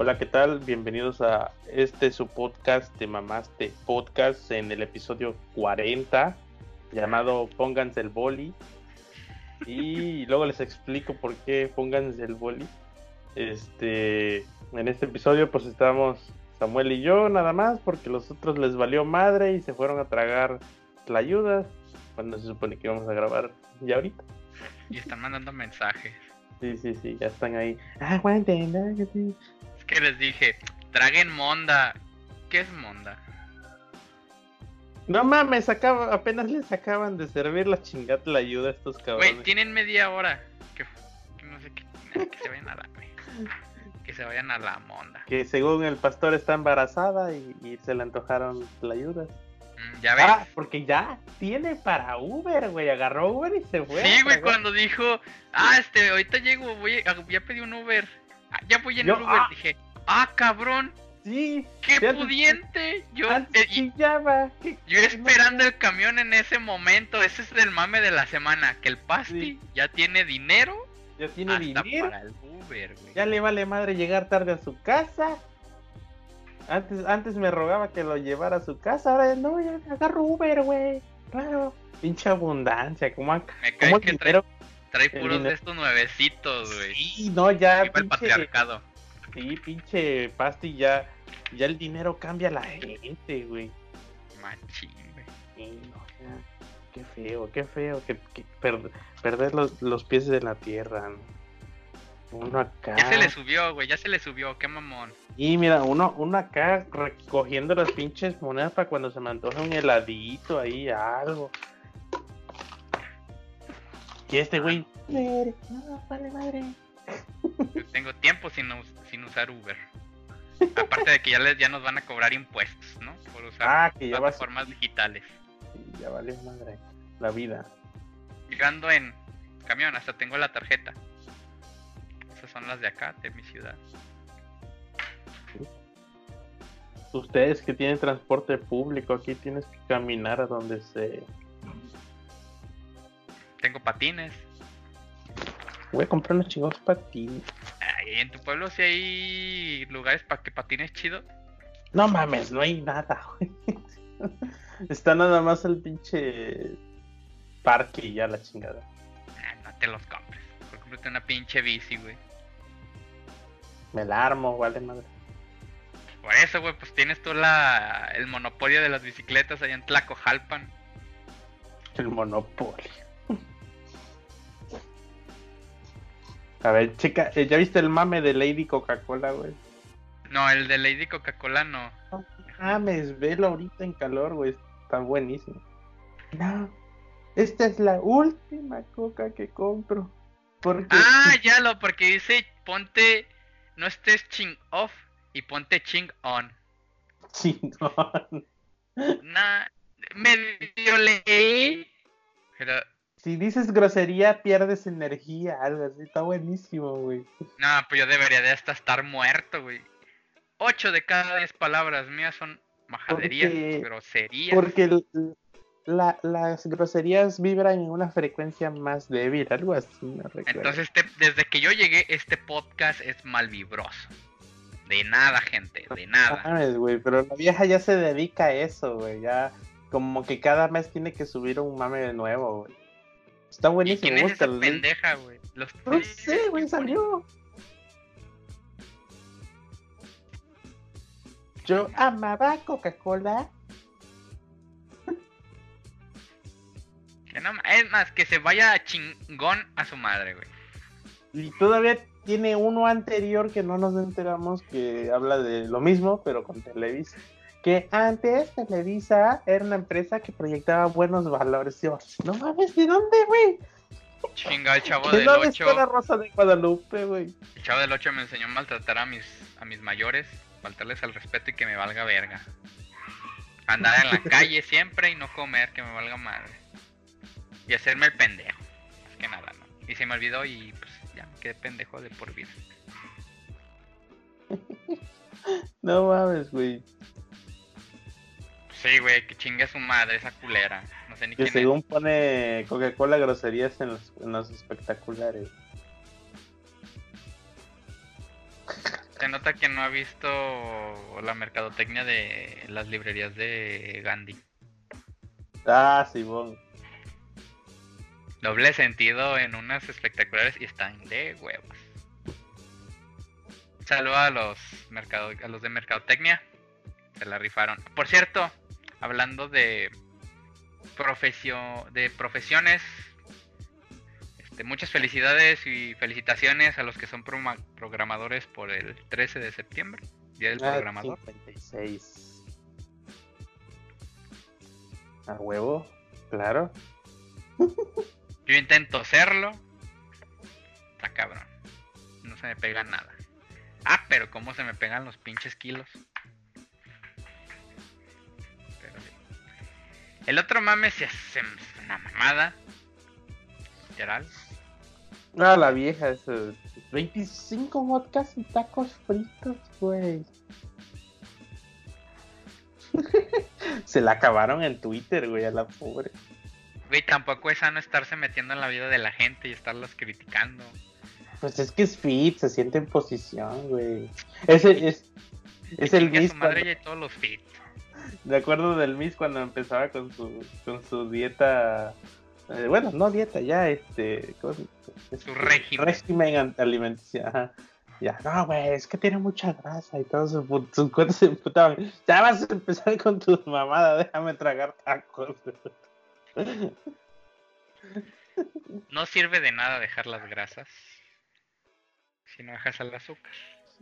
Hola, ¿qué tal? Bienvenidos a este su podcast de Mamaste Podcast en el episodio 40 llamado Pónganse el boli. Y luego les explico por qué pónganse el boli. Este, en este episodio pues estamos Samuel y yo nada más porque los otros les valió madre y se fueron a tragar la ayuda cuando se supone que íbamos a grabar ya ahorita. Y están mandando mensajes. Sí, sí, sí, ya están ahí. Ah, aguanten, ¿no? Que les dije, traguen monda. ¿Qué es monda? No mames, acaba, apenas les acaban de servir la chingada la ayuda a estos cabrones. Güey, tienen media hora. Que, que no sé qué. Que se vayan a la. Que se vayan a la monda. Que según el pastor está embarazada y, y se le antojaron la ayuda. Mm, Ya ves. Ah, porque ya tiene para Uber, güey. Agarró Uber y se fue. sí, güey, cuando dijo, ah, este, ahorita llego, voy a, ya pedí un Uber. Ah, ya voy en Yo- el Uber. ah. Dije, ah, cabrón, Sí. qué pudiente. Yo, eh, yo esperando el camión en ese momento. Ese es el mame de la semana. Que el Pasti Sí. ya tiene dinero Ya tiene hasta dinero. para el Uber, güey. Ya le vale madre llegar tarde a su casa. Antes, antes me rogaba que lo llevara a su casa. Ahora no, ya agarro Uber, güey. Claro. Pinche abundancia. ¿Cómo, ha- Me cae que dinero? trae el puros de estos nuevecitos, güey. Sí, no, ya. Viva el pinche- patriarcado. Sí, pinche Pasti, ya, ya el dinero cambia a la gente, güey. Machín, güey. Sí, no, ya. Qué feo, qué feo, que, que per- perder los, los pies de la tierra. ¿no? Uno acá. Ya se le subió, güey, ya se le subió, qué mamón. Y mira, uno, uno acá recogiendo las pinches monedas para cuando se me antoja un heladito ahí, algo. Y este güey. No, vale madre. Yo tengo tiempo sin, us- sin usar Uber. Aparte de que ya, les, ya nos van a cobrar impuestos, ¿no? Por usar Ah, que ya vas. plataformas digitales. Sí, ya vale madre. La vida. Yo ando en camión, hasta tengo la tarjeta. Esas son las de acá, de mi ciudad. Ustedes que tienen transporte público, aquí tienes que caminar a donde se. Tengo patines. Voy a comprar unos chingados patines. Ay, en tu pueblo si hay lugares para que patines chido. No mames, no hay nada, güey. Está nada más el pinche parque y ya la chingada. Ah, no te los compres. Por cómprate una pinche bici, güey. Me la armo, vale madre. Por eso, güey, pues tienes tú la, el monopolio de las bicicletas allá en Tlacojalpan. El monopolio. A ver, chica, ¿ya viste el mame de Lady Coca-Cola, güey? No, el de Lady Coca-Cola no. No mames, velo ahorita en calor, güey. Está buenísimo. No, esta es la última coca que compro. Porque Ah, ya lo, porque dice ponte, no estés ching off y ponte ching on. chingón. Nah, medio leí. Si dices grosería, pierdes energía, algo así. Está buenísimo, güey. no, pues yo debería de hasta estar muerto, güey. Ocho de cada diez palabras mías son majaderías, Porque- groserías. Porque la- las groserías vibran en una frecuencia más débil, algo así, no recuerdo. Entonces, este- desde que yo llegué, este podcast es malvibroso. De nada, gente, de nada. Mames, güey, pero la vieja ya se dedica a eso, güey. Ya como que cada mes tiene que subir un mame de nuevo, güey. Está ¿Y buenísimo, quién es güey? Los- No sé, güey, salió. Yo amaba Coca-Cola. No es más, que se vaya chingón a su madre, güey. Y todavía tiene uno anterior que no nos enteramos que habla de lo mismo, pero con Televisa. Que antes Televisa era una empresa que proyectaba buenos valores. Yo, no mames, ¿de dónde, güey? Chinga, el chavo ¿De del dónde 8. está la Rosa de Guadalupe, güey? El chavo del 8 me enseñó a maltratar a mis, a mis mayores, faltarles al respeto y que me valga verga. Andar en la calle siempre y no comer, que me valga madre. Y hacerme el pendejo. Más que nada, ¿no? Y se me olvidó y pues ya me quedé pendejo de por vida. No mames, güey. Sí, güey, que chingue a su madre esa culera. No sé ni Que según pone Coca-Cola groserías en los, en los espectaculares. es. se nota que no ha visto la mercadotecnia de las librerías de Gandhi. Ah, Simón. Doble sentido en unas espectaculares y están de huevos. Saludo a los, mercado, a los de Mercadotecnia. Se la rifaron. Por cierto, hablando de, profesio, de profesiones, este, muchas felicidades y felicitaciones a los que son programadores por el 13 de septiembre, Día del Ah, Programador. 56. A huevo, claro. Yo intento serlo. Está cabrón. No se me pega nada. Ah, pero cómo se me pegan los pinches kilos. El otro mame se hace una mamada. Literal. Ah, la vieja, eso. 25 vodkas y tacos fritos, güey. Se la acabaron en Twitter, güey, a la pobre. Güey, tampoco es sano estarse metiendo en la vida de la gente y estarlos criticando. Pues es que es fit, se siente en posición, güey. Es, es el Chingue a Miss su madre cuando- y todos los fit. De acuerdo del Miss cuando empezaba con su, con su dieta. eh, bueno, no dieta, ya este. ¿cómo se- este, Su régimen. régimen alimenticio. Ajá. Ya, no, güey, es que tiene mucha grasa y todos sus, sus cuentas se emputaban. Ya vas a empezar con tus mamadas, déjame tragar tacos. No sirve de nada dejar las grasas. Si no dejas el azúcar.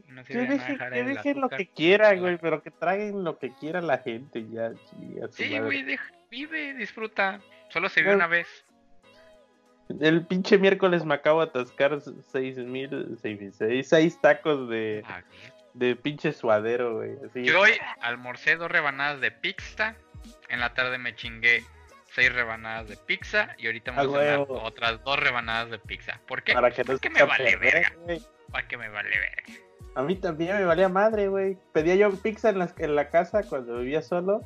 No Que dejen, que dejen lo que quieran, güey, pero que traguen lo que quiera la gente, ya, su Sí, güey, vive, disfruta. Solo se vive una vez. El pinche miércoles me acabo de atascar seis mil, seis seis, seis tacos de, Ah, de pinche suadero, güey. Así. Yo hoy almorcé dos rebanadas de pizza. En la tarde me chingué seis rebanadas de pizza. Y ahorita me voy a otras dos rebanadas de pizza. ¿Por qué? para que no Porque se me vale verga. güey. Porque me vale verga. A mí también me valía madre, güey. Pedía yo pizza en la, en la casa cuando vivía solo.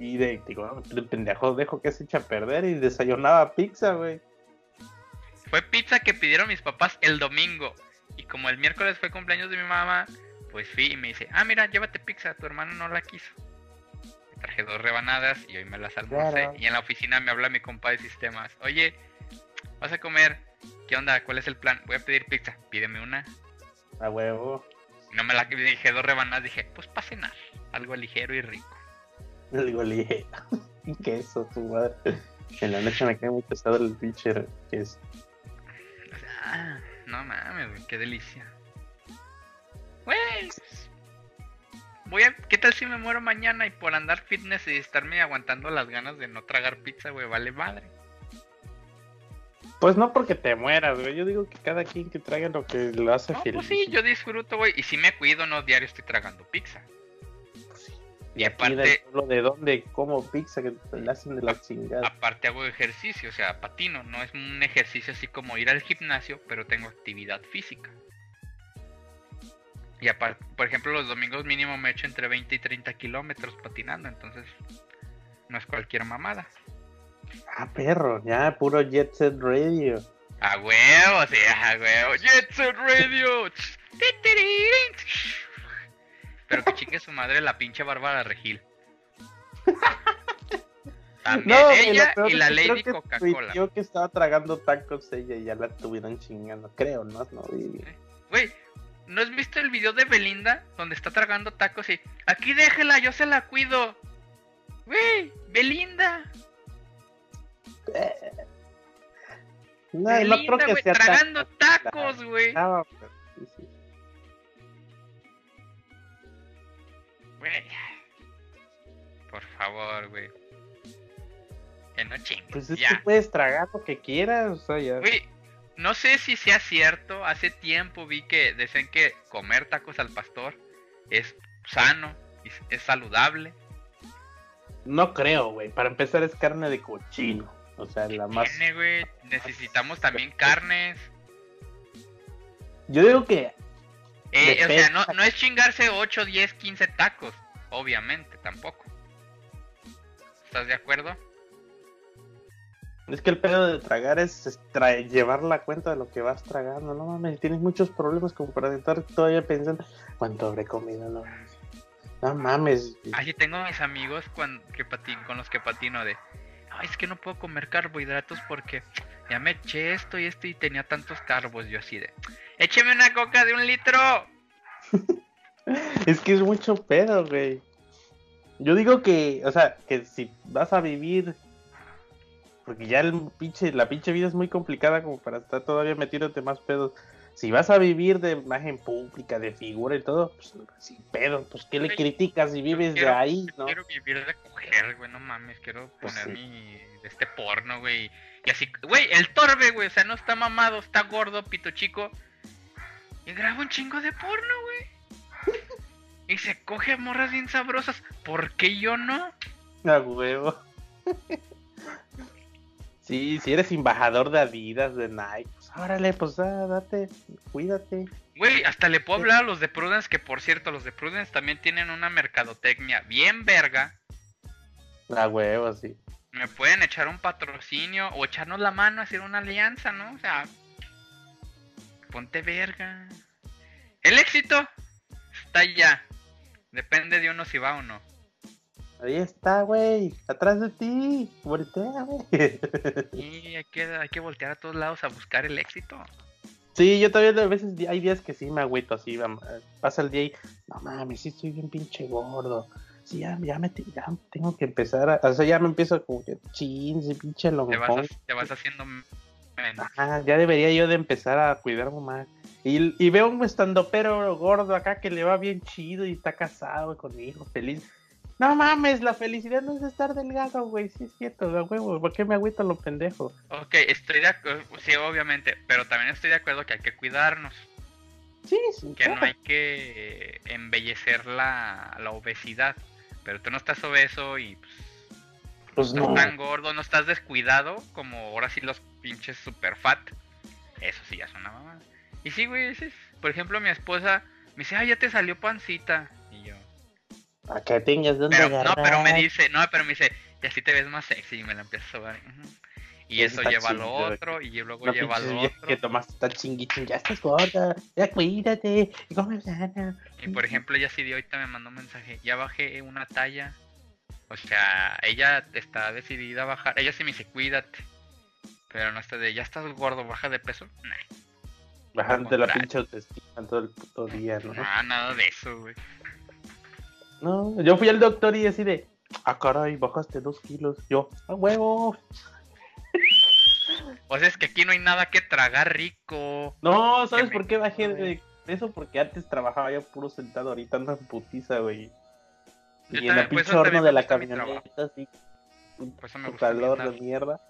Y de, digo, de pendejo, dejo que se echa a perder. Y desayunaba pizza, güey. Fue pizza que pidieron mis papás el domingo. Y como el miércoles fue cumpleaños de mi mamá, pues fui y me dice, ah, mira, llévate pizza, tu hermano no la quiso. Me traje dos rebanadas y hoy me las almorcé. Claro. Y en la oficina me habla mi compa de sistemas, oye, vas a comer, ¿qué onda? ¿Cuál es el plan? Voy a pedir pizza, pídeme una. A huevo. No me la dije dos rebanadas, dije, pues para cenar, algo ligero y rico. Le dije, y queso, tu madre. En la noche me queda muy pesado el pinche queso. Ah, no mames, güey, qué delicia. Güey. Voy a, ¿qué tal si me muero mañana y por andar fitness y estarme aguantando las ganas de no tragar pizza, güey, vale madre? Pues no porque te mueras, güey. Yo digo que cada quien que traiga lo que lo hace No, feliz. pues sí, yo disfruto, güey, y si me cuido, no diario estoy tragando pizza. Y aparte- pueblo de dónde como pizza que te la hacen de la chingada. Aparte hago ejercicio, o sea, patino, no es un ejercicio así como ir al gimnasio, pero tengo actividad física. Y aparte, por ejemplo, los domingos mínimo me echo entre 20 y 30 kilómetros patinando, entonces no es cualquier mamada. Ah, perro, ya, puro Jet Set Radio. A huevo, sí, a huevo. Jet Set Radio. Pero que chingue su madre la pinche Bárbara Regil. También ella y la Lady Coca-Cola. Yo que estaba tragando tacos ella y ya la tuvieron chingando, creo, ¿no? No bien. Güey, ¿no has visto el video de Belinda donde está tragando tacos y aquí déjela, yo se la cuido? Güey, Belinda. No, no creo que güey, sea tan- tragando tacos, güey. Pero sí, sí. Por favor, güey. Que no chingues. Pues es ya. que puedes tragar lo que quieras, o sea, ya. Güey, no sé si sea cierto. Hace tiempo vi que decían que comer tacos al pastor es sano, y es saludable. No creo, güey. Para empezar es carne de cochino. O sea, la más... Tiene, güey. Necesitamos también carnes. Yo digo que Eh, o sea, no, no es chingarse 8, 10, 15 tacos. Obviamente, tampoco. ¿Estás de acuerdo? Es que el pedo de tragar es, llevar la cuenta de lo que vas tragando. No mames, tienes muchos problemas como para estar todavía pensando cuánto habré comido. No. No mames. Así tengo mis amigos cuan- que patin- con los que patino de, es que no puedo comer carbohidratos porque ya me eché esto y esto y tenía tantos carbos. Yo así de, écheme una coca de un litro. Es que es mucho pedo, güey. Yo digo que, o sea, que si vas a vivir, porque ya el la pinche vida es muy complicada como para estar todavía metiéndote más pedos. Si vas a vivir de imagen pública, de figura y todo, pues sin pedo, pues ¿qué le criticas si vives de ahí, no? Quiero vivir de coger, güey, no mames, quiero Pues poner sí. mi, este porno, güey. Y así, güey, el torbe, güey, o sea, no está mamado, está gordo, pito chico. Y graba un chingo de porno, güey. Y se coge a morras bien sabrosas. ¿Por qué yo no? A huevo. Sí, si eres embajador de Adidas, de Nike, órale, pues da- date, cuídate. Güey, hasta le puedo hablar a los de Prudence, que por cierto, los de Prudence también tienen una mercadotecnia bien verga. A huevo, sí. Me pueden echar un patrocinio o echarnos la mano, hacer una alianza, ¿no? O sea, ponte verga. El éxito está ya. Depende de uno si va o no. Ahí está, güey, atrás de ti, voltea, güey. Y hay que, hay que voltear a todos lados a buscar el éxito. Sí, yo todavía a veces hay días que sí me agüito así, pasa el día y no mames, sí estoy bien pinche gordo. Sí, ya, ya me ya tengo que empezar a, o sea, ya me empiezo como que chin, pinche Te vas, te vas haciendo menos. Ajá, ya debería yo de empezar a cuidarme más. Y, y veo un estandopero gordo acá que le va bien chido y está casado con hijo feliz. No mames, la felicidad no es estar delgado, güey. Sí es cierto, huevo. ¿Por qué me agüito lo pendejo? Ok, estoy de acuerdo, sí, obviamente, pero también estoy de acuerdo que hay que cuidarnos. Sí, sí. que no hay que embellecer la, la obesidad. Pero tú no estás obeso y pues, Pues no no. tan gordo, no estás descuidado como ahora sí los pinches super fat. Eso sí ya es una mamada. Y sí, güey, ese es- por ejemplo, mi esposa me dice, ah, ya te salió pancita. Y yo, Para que tengas dónde pero, no, agarrar. pero me dice, no, pero me dice, y así te ves más sexy. Y me la empieza a sobar. Y Eso eso está lleva a chido, lo otro, y luego No lleva a vieja otro. que tomaste esta chinguichín, ya estás gorda, ya cuídate, y come sana. Y por ejemplo, ella sí de ahorita me mandó un mensaje, ya bajé una talla. O sea, ella está decidida a bajar. Ella sí me dice, cuídate. Pero no está de, ya estás gordo, baja de peso. Nah, Bajándote la pinche autoestima todo el puto día, ¿no? nah, nada de eso, güey. No, yo fui al doctor y así de, ah, caray, bajaste dos kilos. Yo, a huevo. O sea, es que aquí no hay nada que tragar rico. No, ¿sabes por qué bajé de eso? Porque antes trabajaba yo puro sentado, ahorita ando en putiza, güey. Yo Y en la pues, pinche horno de la camioneta, así, Por eso me un gusta calor de mierda.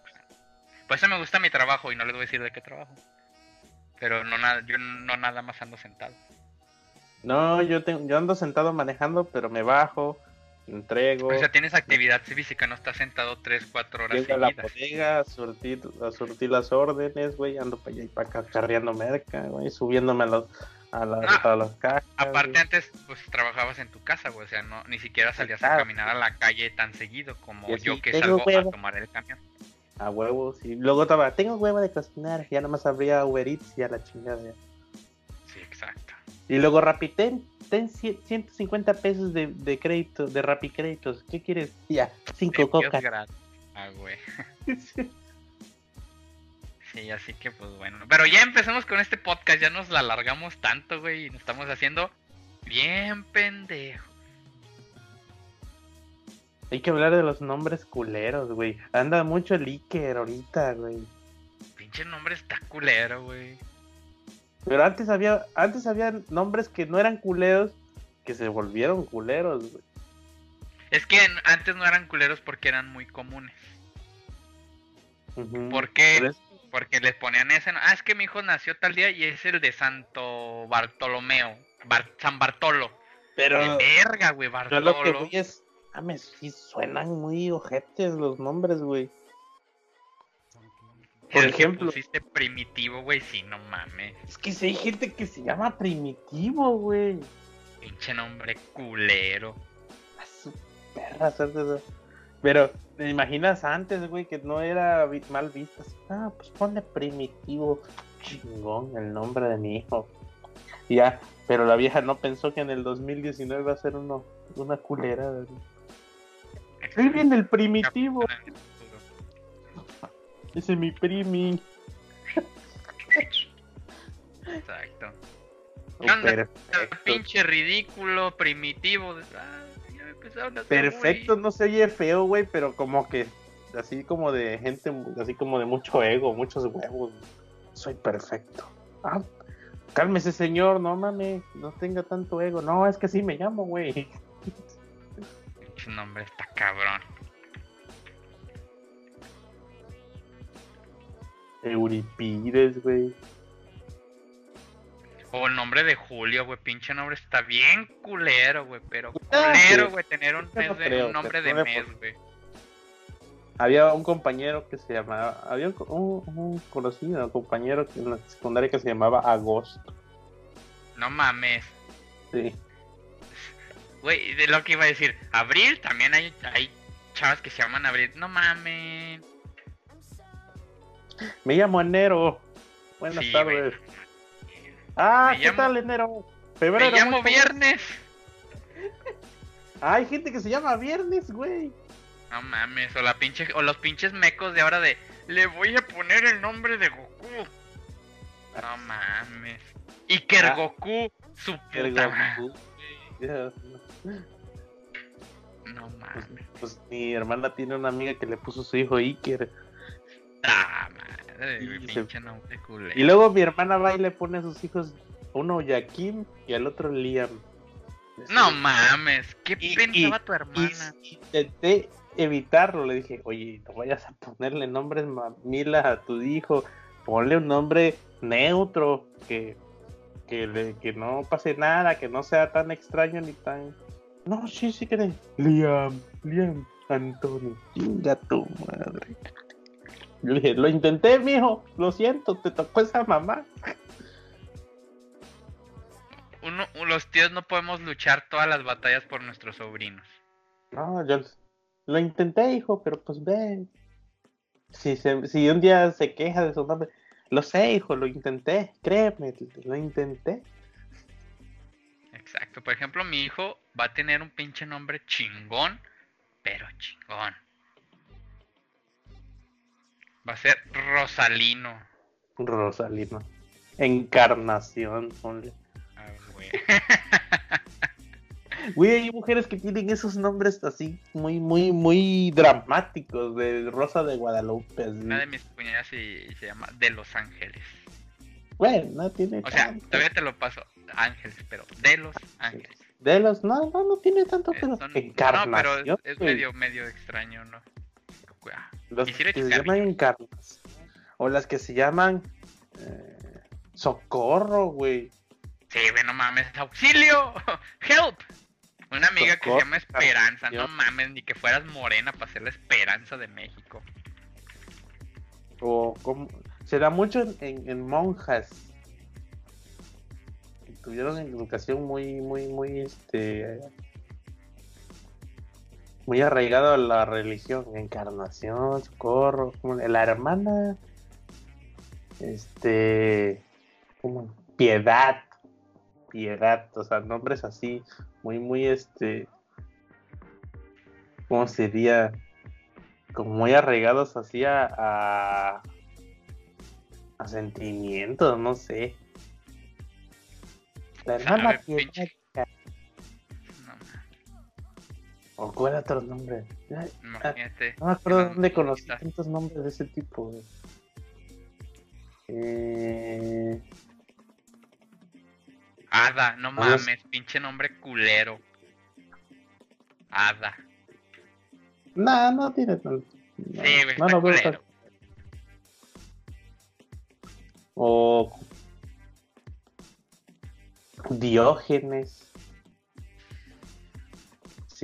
Por eso me gusta mi trabajo y no les voy a decir de qué trabajo. Pero no nada, yo no nada más ando sentado. No, yo, tengo, yo ando sentado manejando, pero me bajo, entrego. O sea, tienes actividad física, no estás sentado 3, 4 horas Llego a la bodega a surtir, a surtir las órdenes, güey, ando para allá y para acá carreando merca, güey, subiéndome a, los, a, las, Ah, a las cajas. Aparte güey. antes pues trabajabas en tu casa, güey, o sea, no ni siquiera salías a caminar a la calle tan seguido como Y así, yo que salgo huevo. a tomar el camión. A huevos, y luego estaba, tengo huevo de cocinar, ya nomás abría Uber Eats y a la chingada. ya. Y luego Rapiten, ten cien- 150 pesos de, de crédito, de Rappi créditos, ¿qué quieres? Ya, cinco cocas. Ah, güey. Sí, así que pues bueno. Pero ya empezamos con este podcast, ya nos la alargamos tanto, güey, y nos estamos haciendo bien pendejo. Hay que hablar de los nombres culeros, güey. Anda mucho el Iker ahorita, güey. Pinche nombre está culero, güey. Pero antes había, antes había nombres que no eran culeros, que se volvieron culeros, güey. Es que antes no eran culeros porque eran muy comunes. Ujú. ¿Por qué? Porque les ponían ese. Ah, es que mi hijo nació tal día y es el de Santo Bartolomeo. Bar- San Bartolo. Pero De verga, güey, yo lo que Bartolo. voy es, mames, sí suenan muy ojetes los nombres, güey. Por ejemplo. pusiste primitivo, güey, sí, no mames. Es que si hay gente que se llama primitivo, güey. Pinche nombre culero. A su perra, suerte, eso. Pero, ¿te imaginas antes, güey, que no era mal visto? Así, ah, pues ponle primitivo. Chingón, el nombre de mi hijo. Y ya, pero la vieja no pensó que en el 2019 va a ser uno, una culera. Ahí viene el primitivo. Ese es mi primi. Exacto. Anda. Pinche ridículo, primitivo. Ah, ya me empezaron a hacer Perfecto, no se oye feo, güey, pero como que así como de gente, así como de mucho ego, muchos huevos. Soy perfecto. Ah, cálmese, señor, no mames, no tenga tanto ego. No, es que así me llamo, güey. Su nombre está cabrón. Euripides, güey. O el nombre de Julio, güey. Pinche nombre está bien culero, güey. Pero culero, güey. Tener un, Yo no mes de- creo, un nombre de no mes, güey. Había un compañero que se llamaba, había un, un- un conocido, un compañero en la secundaria que se llamaba Agosto. No mames. Sí. Güey, de lo que iba a decir. Abril también hay, hay chavas que se llaman Abril. No mames. Me llamo Enero. Buenas Sí, tardes. Ah, Me ¿qué llamo- tal, Enero? Me Febrero. llamo mucho- Viernes. Ah, Hay gente que se llama Viernes, güey. No mames. O, la pinche, o los pinches mecos de ahora de. Le voy a poner el nombre de Goku. No mames. Iker Ah. Goku. Su puta. Goku. Ya, No Pues, mames. pues mi hermana tiene una amiga que le puso su hijo Iker. Ah, madre, Y se- luego mi hermana va y le pone a sus hijos uno Joaquín y al otro Liam. No mames, ¿qué Y- pensaba y- tu Y hermana? intenté evitarlo. Le dije, oye, no vayas a ponerle nombres mamila a tu hijo. Ponle un nombre neutro que, que, le- que no pase nada, que no sea tan extraño ni tan. No, sí, sí que Liam, Liam, Antonio, chinga tu madre. Yo le dije, lo intenté, mijo, lo siento, te tocó esa mamá. Uno, los tíos no podemos luchar todas las batallas por nuestros sobrinos. No, yo lo intenté, hijo, pero pues ve. Si, se- si un día se queja de su nombre, lo sé, hijo, lo intenté, créeme, lo intenté. Exacto. Por ejemplo, mi hijo va a tener un pinche nombre chingón, pero chingón. Va a ser Rosalino. Rosalino. Encarnación, ponle. Ah, güey. Güey, hay mujeres que tienen esos nombres así muy, muy, muy dramáticos de Rosa de Guadalupe. así. Una de mis cuñadas y se llama De Los Ángeles. Bueno, no tiene O sea, todavía te lo paso. Ángeles, pero De Los Ángeles. De los, no, no, no tiene tanto, Eh, pero son- encarnación. No, pero es, es medio, medio extraño, ¿no? Los Quisiera que se llaman encarnas. O las que se llaman eh, socorro, güey. Sí, güey, no mames. ¡Auxilio! ¡Help! Una amiga que se llama Esperanza. No mames, ni que fueras morena para ser la esperanza de México. O como, se da mucho en, en- en monjas. Que tuvieron educación muy, muy, muy, este. Muy arraigado a la religión. Encarnación, socorro. como la hermana. Este. como piedad. Piedad. O sea, nombres así. Muy, muy, este. ¿Cómo sería? Como muy arraigados así a. a, a sentimientos, no sé. La hermana Piedad. pinche. ¿O cuál otro nombre? Imagínate. No me acuerdo no- dónde conocí tantos nombres de ese tipo. güey. Eh, Ada, no mames, pinche nombre culero. Ada. no, no tiene tanto. No, Sí, güey, no veo culero. tan- O Diógenes.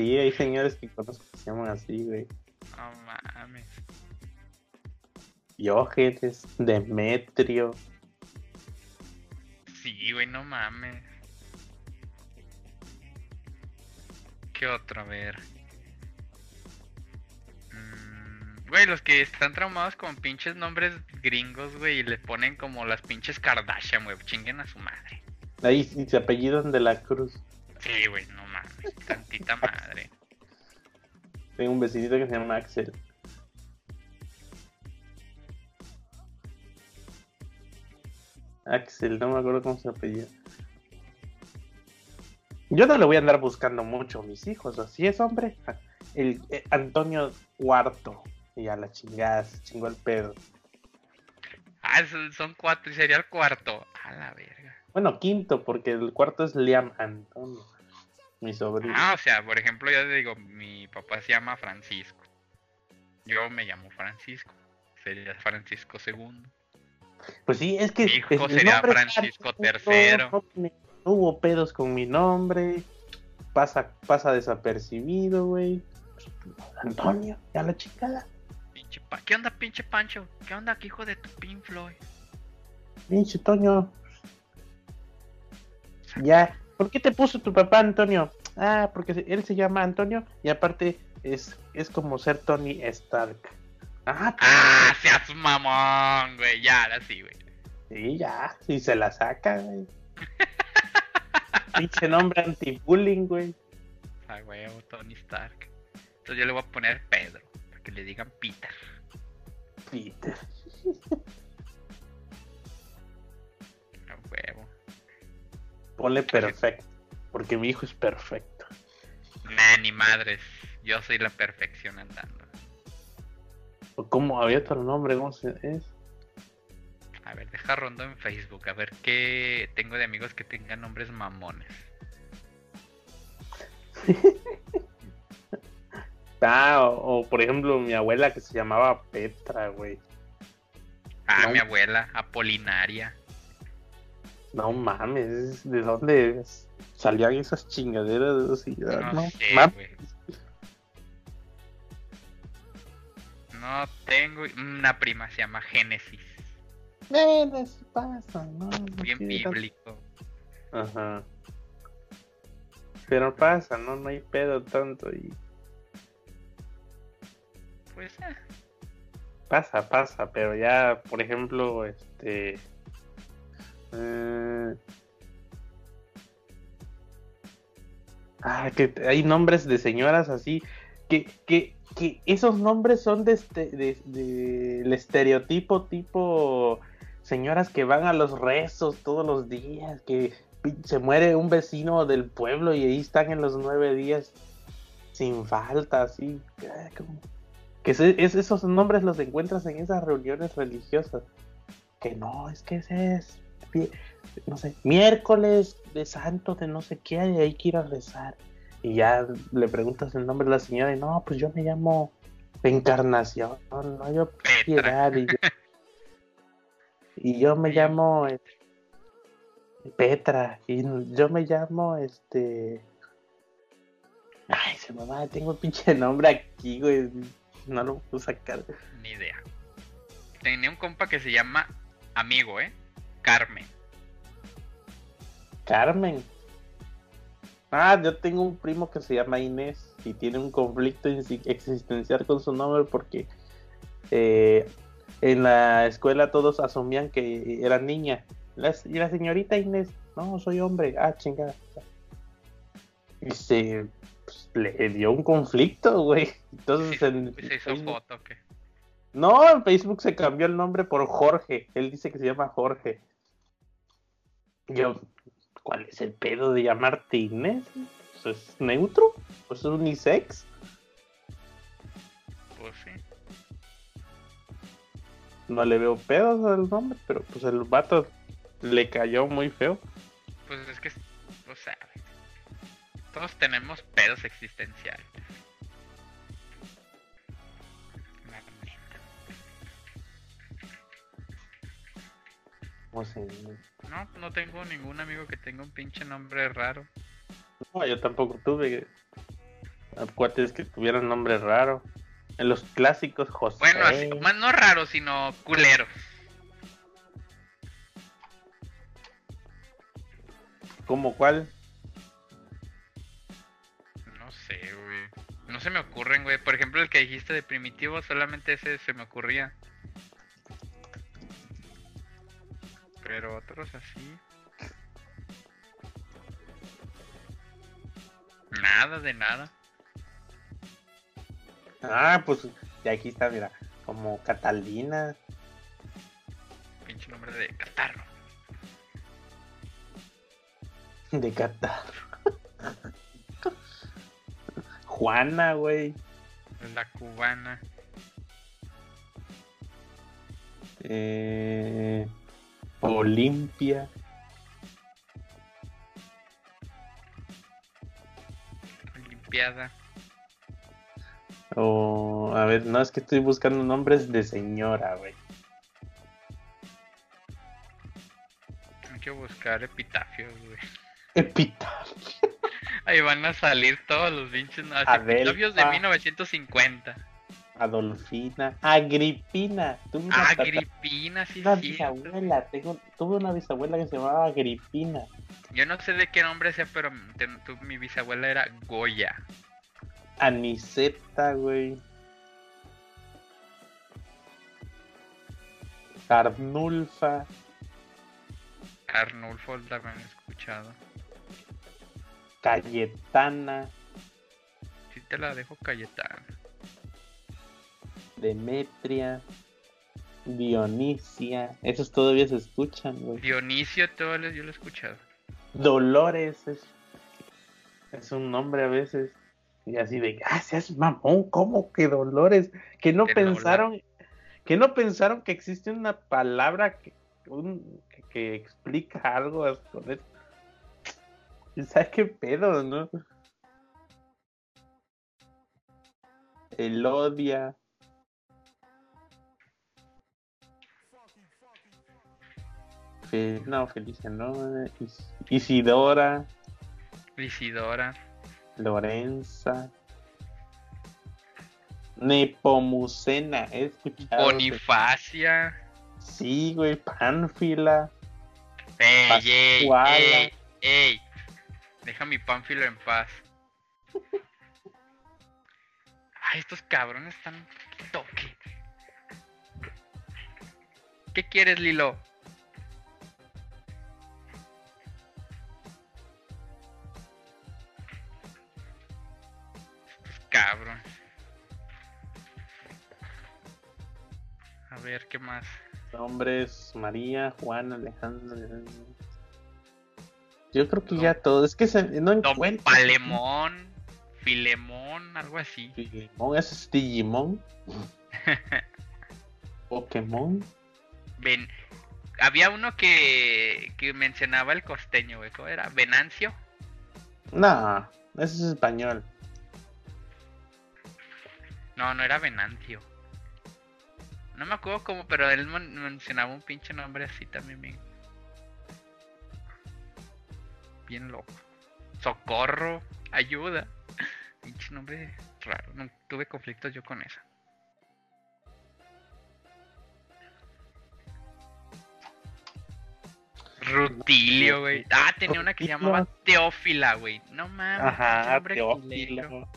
Sí, hay señores que conozco que se llaman así, güey. No mames. Diógenes, Demetrio. Sí, güey, no mames. ¿Qué otro? A ver. Güey, los que están traumados con pinches nombres gringos, güey, y le ponen como las pinches Kardashian, güey, chinguen a su madre. Ahí sí se apellidan de la cruz. Sí, güey, no tantita madre. Tengo un vecinito que se llama Axel. Axel, no me acuerdo cómo se apellida. Yo no le voy a andar buscando mucho a mis hijos, así es, hombre. El eh, Antonio Cuarto. Y a la chingada, se chingó el pedo. Ah, son, son cuatro y sería el cuarto. A la verga. Bueno, quinto, porque el cuarto es Liam Antonio, mi sobrino. Ah, o sea, por ejemplo, yo te digo, mi papá se llama Francisco. Yo me llamo Francisco. Sería Francisco II. Pues sí, es que. Mi hijo sería Francisco III. No, no hubo pedos con mi nombre. Pasa, pasa desapercibido, güey. Antonio, ya la chingada. Pinche pa- ¿Qué onda, pinche Pancho? ¿Qué onda, hijo de tu Pink Floyd? Pinche Toño. Ya. ¿Por qué te puso tu papá Antonio? Ah, porque él se llama Antonio y aparte es, es como ser Tony Stark. Ah, ¡Ah! ¡Seas mamón, güey! Ya, ahora sí, güey. sí, ya. Sí se la saca, güey. Pinche nombre anti-bullying, güey. A huevo, Tony Stark. Entonces yo le voy a poner Pedro, para que le digan Peter. Peter. Ponle perfecto. Porque mi hijo es perfecto. Nah, ni madres. Yo soy la perfección andando. ¿O ¿Cómo había otro nombre? ¿Cómo se es? A ver, deja rondo en Facebook, a ver qué tengo de amigos que tengan nombres mamones. Ah, o, o, por ejemplo mi abuela que se llamaba Petra, güey. Ah, No. mi abuela, Apolinaria. No mames, ¿de dónde salían esas chingaderas? Así, No, no, sé. No tengo. Una prima se llama Génesis. Eso pasa, ¿no? Bien bíblico. Ajá. Pero pasa, ¿no? No hay pedo tanto y Pues, eh, pasa, pasa, pero ya, por ejemplo, este... eh, Ah, que hay nombres de señoras así, que, que, que esos nombres son de este, de, de- estereotipo tipo señoras que van a los rezos todos los días, que se muere un vecino del pueblo y ahí están en los nueve días sin falta, así. Que esos nombres los encuentras en esas reuniones religiosas. Que no, es que ese es, pi- no sé, miércoles de santo de no sé qué, y hay que ir a rezar. Y ya le preguntas el nombre de la señora y no, pues yo me llamo Encarnación, no, yo Petra. piedad y yo, y yo me llamo eh, Petra y yo me llamo este ay se me va tengo el pinche nombre aquí güey no lo puedo sacar Ni idea. Tenía un compa que se llama Amigo, ¿eh? Carmen. Carmen. Ah yo tengo un primo que se llama Inés y tiene un conflicto existencial con su nombre porque eh, en la escuela todos asumían que era niña. La- y la señorita Inés no soy hombre ah chingada. Y se pues, le dio un conflicto güey. Entonces Sí, en se hizo foto, ¿o ¿qué? no en Facebook se cambió el nombre por Jorge. Él dice que se llama Jorge yo ¿cuál es el pedo de llamarte Inés? Pues ¿Es neutro? ¿Pues es unisex? Pues sí. No le veo pedos al nombre, pero pues el vato le cayó muy feo. Pues es que, o sea, todos tenemos pedos existenciales. No sé. No, no tengo ningún amigo que tenga un pinche nombre raro. No, yo tampoco tuve a cuates que tuvieran nombre raro. En los clásicos José. Bueno, así, más no raros, sino culeros. ¿Cómo cuál? No sé, güey. No se me ocurren, güey. Por ejemplo, el que dijiste de primitivos, solamente ese se me ocurría. Pero otros así. Nada de nada. Ah, pues y aquí está, mira, como Catalina. Pinche nombre de catarro. De catarro. Juana, güey. La cubana. Eh, Olimpia. Olimpiada. O, a ver, no, es que estoy buscando nombres de señora, güey. Hay que buscar epitafios, güey. Epitafio. Ahí van a salir todos los pinches no, epitafios de 1950. Adolfina. Agripina. Tuve una, tata- Agripina, sí, una sí. bisabuela. Tengo, tuve una bisabuela que se llamaba Agripina. Yo no sé de qué nombre sea, pero te- tu- mi bisabuela era Goya. Aniseta, güey. Arnulfa. Arnulfo la habían escuchado. Cayetana. Sí te la dejo Cayetana. Demetria. Dionisia. Esos todavía se escuchan, güey. Dionisio, lo- yo lo he escuchado. Dolores es, es un nombre a veces. Y así de, ah, seas mamón, ¿cómo que Dolores? Que no pensaron, que no pensaron que existe una palabra que, un- que, que explica algo con eso. ¿Y ¿Sabes qué pedo, no? Elodia. Fe- no, Felicia, no. Is- Isidora. Isidora. Lorenza. Nepomucena, he escuchado. Bonifacia. Sí, güey, Pánfila. Ey, ey, ey, ey. Deja mi pánfilo en paz. Ay, estos cabrones están toque. ¿Qué quieres, Lilo? Cabrones. A ver, ¿qué más? Nombres María, Juan, Alejandro. Yo creo que ya todo. Es que se, no Don encuentro. Palemón, Filemón, algo así. Digimon, ese es Digimon. Pokémon. Ven, había uno que, que mencionaba el costeño, güey. ¿Cómo era? Venancio. No, ese es español. No, no era Venancio. No me acuerdo cómo, pero él men- mencionaba un pinche nombre así también, bien. Bien loco. Socorro, ayuda. Pinche nombre raro. No, tuve conflictos yo con esa. Rutilio, güey. Ah, tenía una que se llamaba Teófila, güey. No mames. Ajá, culero.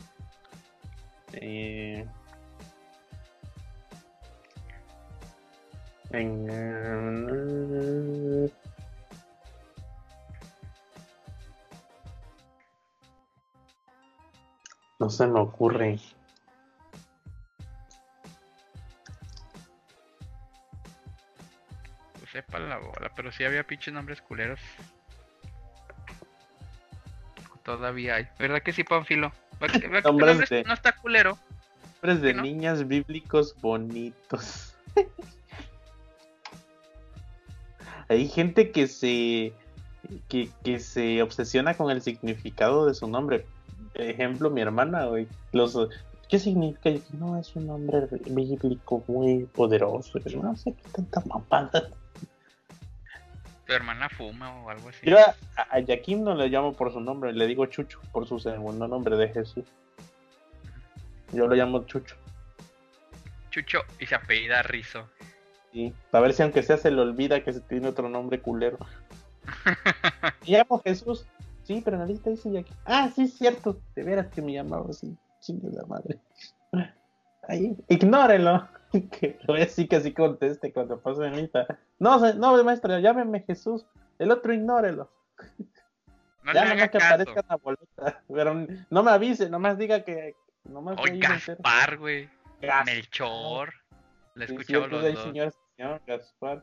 Eh, en, no se me ocurre. Pues sepa la bola, pero sí había pinches nombres culeros. Todavía hay. ¿Verdad que sí, Panfilo? ¿Verdad que- verdad que tu Nombres nombre de- no está culero? Nombres de ¿no? niñas bíblicos bonitos. Hay gente que se que, que se obsesiona con el significado de su nombre. Por ejemplo, mi hermana, güey. Los ¿Qué significa? No, es un nombre bíblico muy poderoso. No sé qué tanta mamada. Tu hermana fuma o algo así. Yo a, a Yaquim no le llamo por su nombre, le digo Chucho por su segundo nombre de Jesús. Yo lo llamo Chucho. Chucho y se apellida Rizo. Sí, a ver si aunque sea se le olvida que se tiene otro nombre culero. Me llamo Jesús. Sí, pero nadie te dice Yaquim. Ah, sí, es cierto. De veras que me llamaba así. Chingue la madre. Ahí, ignórelo. Que voy a decir que así conteste cuando pase lista. No, se- no, maestro, llámeme Jesús. El otro ignórelo. No ya nomás que aparezca la boleta. Pero no me avise, nomás diga que. Nomás Oye. Gaspar, güey. Gaspar. Melchor. Le he Sí, los dos. señor, señor Gaspar.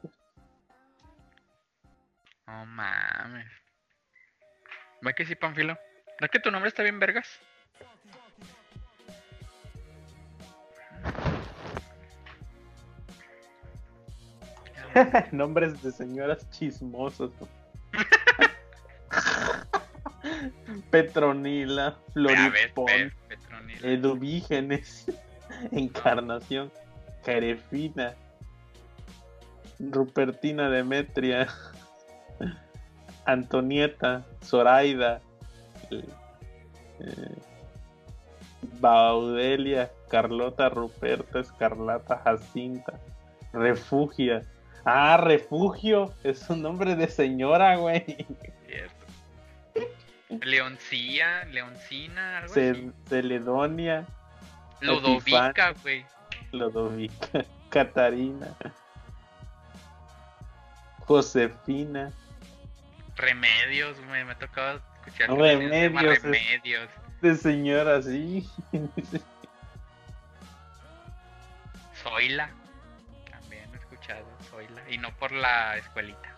No mames. ¿Va que sí, Panfilo? ¿No es que tu nombre está bien, vergas? Nombres de señoras chismosas. Petronila, Floripón. Eduvígenes, Encarnación, Jerefina, Rupertina Demetria, Antonieta, Zoraida, eh, eh, Baudelia, Carlota, Ruperta, Escarlata, Jacinta, Refugia. Ah, Refugio, es un nombre de señora, güey. Cierto. Leoncilla, Leoncina, algo así. Celedonia, Ludovica, güey. Lodovica, Catarina, Josefina, Remedios, güey. Me ha tocado escuchar No, se Remedios, Remedios. de señora, sí. Zoila. Y no por la escuelita.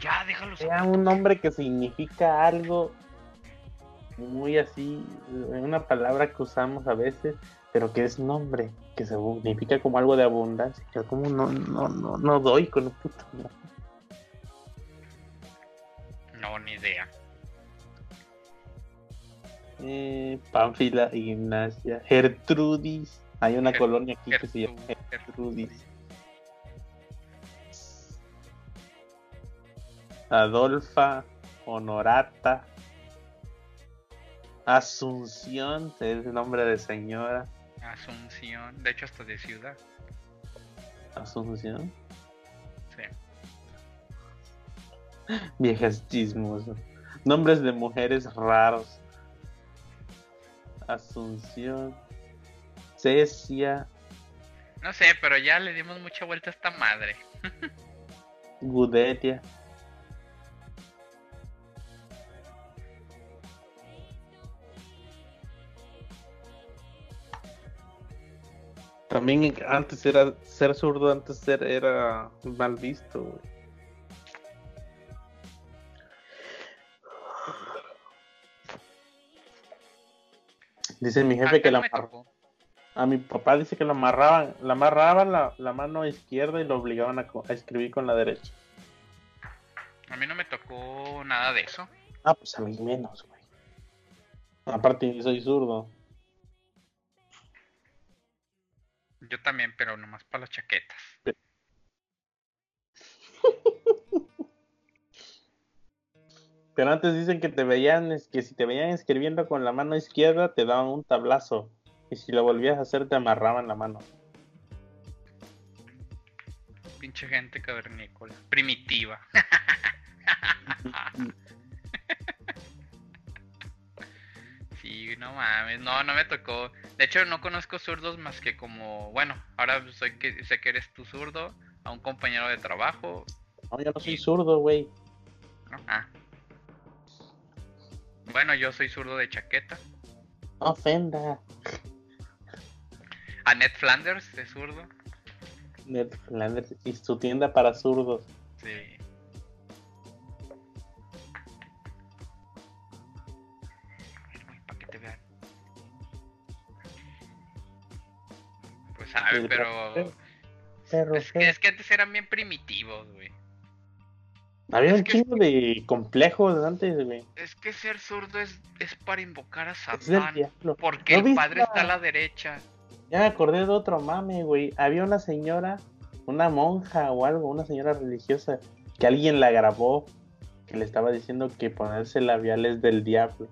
Ya, déjalo. Sea un nombre que significa algo muy así, una palabra que usamos a veces, pero que es nombre, que significa como algo de abundancia. Como no, no, no, no doy con un puto nombre. No, ni idea. Eh, Pánfila, Ignacia, Gertrudis. Hay una Ger- colonia aquí que se llama Gertrudis. Adolfa, Honorata, Asunción, es el nombre de señora. Asunción. De hecho, hasta de ciudad. Asunción, Sí. viejas chismosas. Nombres de mujeres raros. Asunción, Cecia, No sé, pero ya le dimos mucha vuelta a esta madre. Gudelia. También antes era ser zurdo, antes ser, era mal visto. güey. Dice mi jefe Acá que la tocó. A mi papá dice que lo amarraban, la amarraban la, la mano izquierda y lo obligaban a, escribir con la derecha. A mí no me tocó nada de eso. Ah, pues a mí menos, güey. Aparte, soy zurdo. Yo también, pero nomás para las chaquetas. Pero antes dicen que te veían, es que si te veían escribiendo con la mano izquierda, te daban un tablazo. Y si lo volvías a hacer, te amarraban la mano. Pinche gente cavernícola. Primitiva. Sí, no mames. No, no me tocó. De hecho, no conozco zurdos más que como. Bueno, ahora soy que, sé que eres tu zurdo. A un compañero de trabajo. No, yo no soy zurdo, güey. Ah. Bueno, yo soy zurdo de chaqueta. No ofenda. A Ned Flanders de zurdo. Ned Flanders y su tienda para zurdos. Sí. Para que te vean. Pues sabe, pero. Perro, Es que, es que antes eran bien primitivos, güey. Había un que- chingo de complejos antes, güey. Es que ser zurdo es, es para invocar a Satán. Porque ¿No el padre la- está a la derecha. Ya me acordé de otro mame, güey. Había una señora, una monja o algo, una señora religiosa, que alguien la grabó, que le estaba diciendo que ponerse labiales del diablo.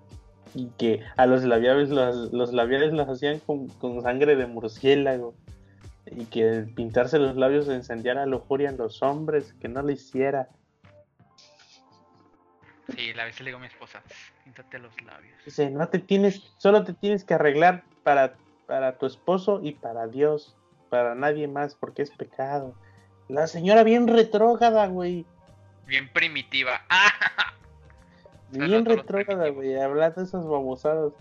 Y que a los labiales los, los labiales los hacían con, con sangre de murciélago. Y que pintarse los labios encendía la lujuria en los hombres, que no lo hiciera. Sí, a veces le digo a mi esposa, píntate los labios. Dice, no te tienes, solo te tienes que arreglar para, para tu esposo y para Dios, para nadie más, porque es pecado. La señora bien retrógrada, güey. Bien primitiva. ¡Ah! Bien retrógrada, güey, hablando de esas babosadas.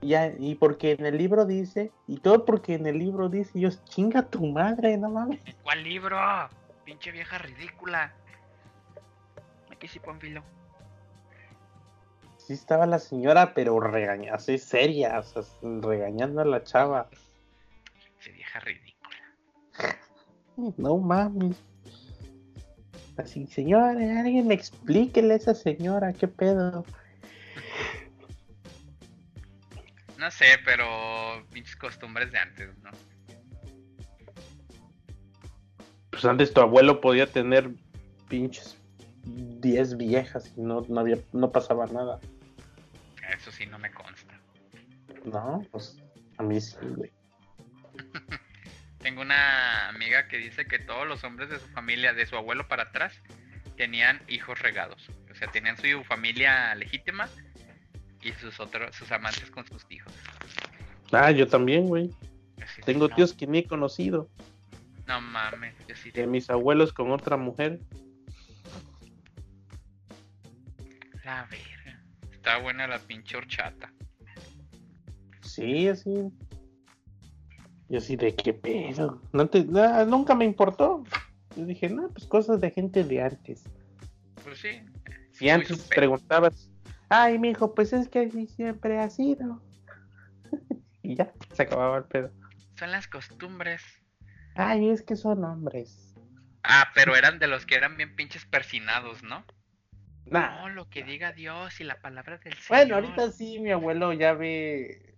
Y, ya, y porque en el libro dice, y todo porque en el libro dice, yo, chinga tu madre, no mames. ¿Cuál libro? Pinche vieja ridícula. Aquí sí filo. Sí estaba la señora, pero regañada, así seria, o sea, regañando a la chava. Esa vieja ridícula. No mames. Así, señora, alguien explíquele a esa señora, qué pedo. No sé, pero pinches costumbres de antes, ¿no? Pues antes tu abuelo podía tener pinches 10 viejas y no, no, había, no pasaba nada. Eso sí no me consta. No, pues a mí sí, güey. Tengo una amiga que dice que todos los hombres de su familia, de su abuelo para atrás, tenían hijos regados. O sea, tenían su familia legítima y sus otros, sus amantes con sus hijos. Ah, yo también, güey. Tengo tíos que ni he conocido. No mames, yo sí. De mis abuelos con otra mujer. La verga. Está buena la pinche horchata. Sí, así. Yo así de qué pedo. No te, nunca me importó. Yo dije, no, pues cosas de gente de antes. Pues sí. Si antes preguntabas, ay, mi hijo, pues es que así siempre ha sido. y ya, se acababa el pedo. Son las costumbres. Ay, es que son hombres. Ah, pero eran de los que eran bien pinches persinados, ¿no? Nah. No, lo que diga Dios y la palabra del Señor. Bueno, ahorita sí, mi abuelo ya ve.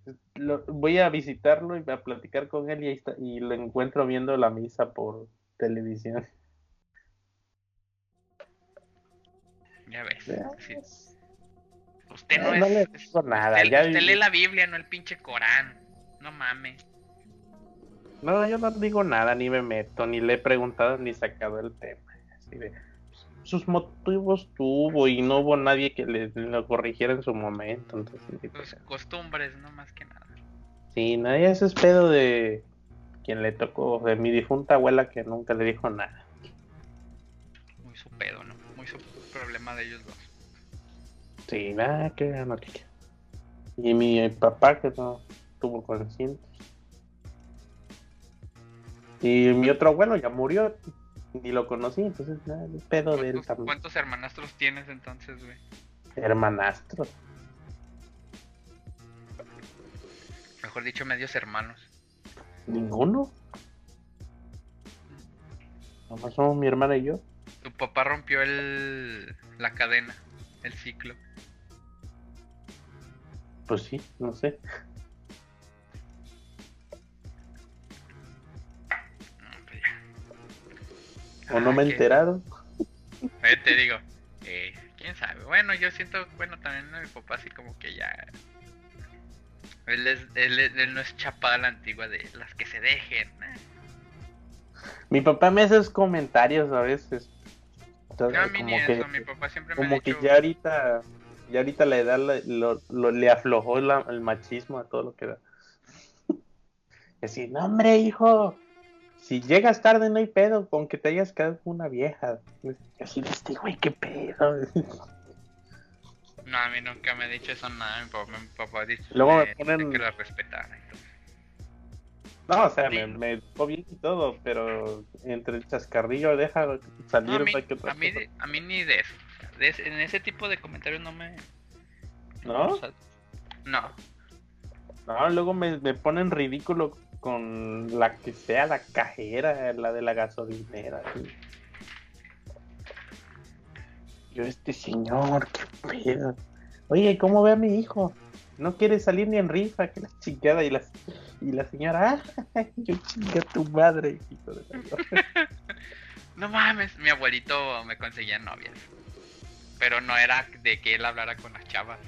voy a visitarlo y a platicar con él y, está, y lo encuentro viendo la misa por televisión. Ya ves. Usted no, no es. Le digo nada. Usted, ya usted lee la Biblia, no el pinche Corán. No mames. No, yo no digo nada, ni me meto, ni le he preguntado, ni sacado el tema. Así de sus motivos tuvo y no hubo nadie que le, lo corrigiera en su momento. Entonces, Sus costumbres, no más que nada. Sí, nadie ese es pedo de quien le tocó, de mi difunta abuela que nunca le dijo nada. Muy su pedo, ¿no? Muy su problema de ellos dos. Sí, nada que no Y mi papá que no tuvo consciente. Y mi otro abuelo ya murió, ni lo conocí, entonces nada, el pedo de él también. ¿Cuántos hermanastros tienes entonces, güey? Hermanastros. Mejor dicho, medios hermanos. Ninguno. Nomás somos mi hermana y yo. Tu papá rompió el la cadena, el ciclo. Pues sí, no sé. ¿O no Ah, me he que- enterado? Eh, te digo, eh, quién sabe. Bueno, yo siento, bueno, también mi papá así como que ya. Él, es, él, no es chapada a la antigua de las que se dejen. ¿eh? Mi papá me hace esos comentarios a veces. Entonces, No, a mí ni como que, eso, mi papá siempre me ha como que ya ahorita, ya ahorita la edad le, lo- lo- le aflojó la- el machismo a todo lo que da. Así, no hombre, hijo, si llegas tarde no hay pedo, con que te hayas quedado con una vieja. Y así, este güey, qué pedo. No, a mí nunca me ha dicho eso nada. Mi papá, mi papá ha dicho Luego me ponen- que la respetara. y todo. No, o sea, Sí. me, me dejó bien y todo, pero entre el chascarrillo deja No, salir a, mí, que a, mí, cosa. de- a mí ni de eso. De en ese tipo de comentarios no me. ¿No? o sea, no. No, luego me, me ponen ridículo con la que sea la cajera, la de la gasolinera. Yo, este señor, qué pedo. Oye, ¿cómo ve a mi hijo? No quiere salir ni en rifa, que la chingada. Y la, y la señora, ah, yo chinga tu madre, hijo de No mames, mi abuelito me conseguía novias. Pero no era de que él hablara con las chavas.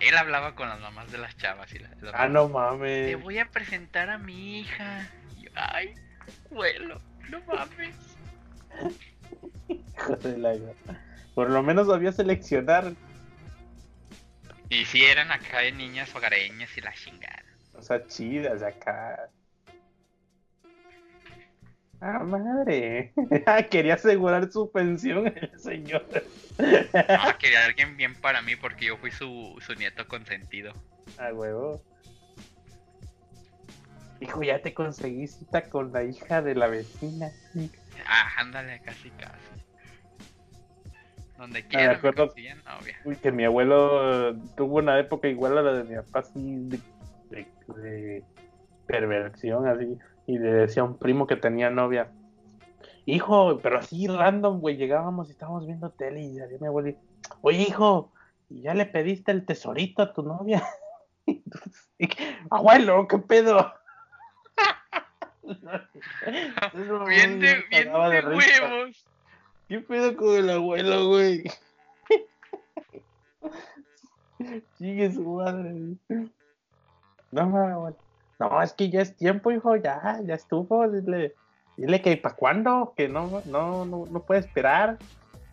Él hablaba con las mamás de las chavas y las, las Ah, no Te mames. voy a presentar a mi hija. Yo, Ay, abuelo, no mames. Hijo de la- Por lo menos sabía seleccionar. Y si eran acá de niñas hogareñas y la chingada. O sea, chidas acá. Ah, madre. Quería asegurar su pensión el señor. No, quería alguien bien para mí porque yo fui su, su nieto consentido. Ah, huevo. Hijo, ya te conseguí cita con la hija de la vecina. Ah, ándale, casi casi. Donde quiera me acuerdo. que mi abuelo eh, tuvo una época igual a la de mi papá, así de, de- de perversión, así. Y le decía a un primo que tenía novia. Hijo, pero así random, güey. Llegábamos y estábamos viendo tele y salía mi abuelo y, Oye, hijo, ¿y ya le pediste el tesorito a tu novia? Y que, Abuelo, ¿qué pedo? Bien de, bien de huevos. ¿Qué pedo con el abuelo, güey? Sigue su madre. No, no, no, es que ya es tiempo, hijo, ya, ya estuvo. Dile, dile que para cuándo, que no, no, no, no puede esperar.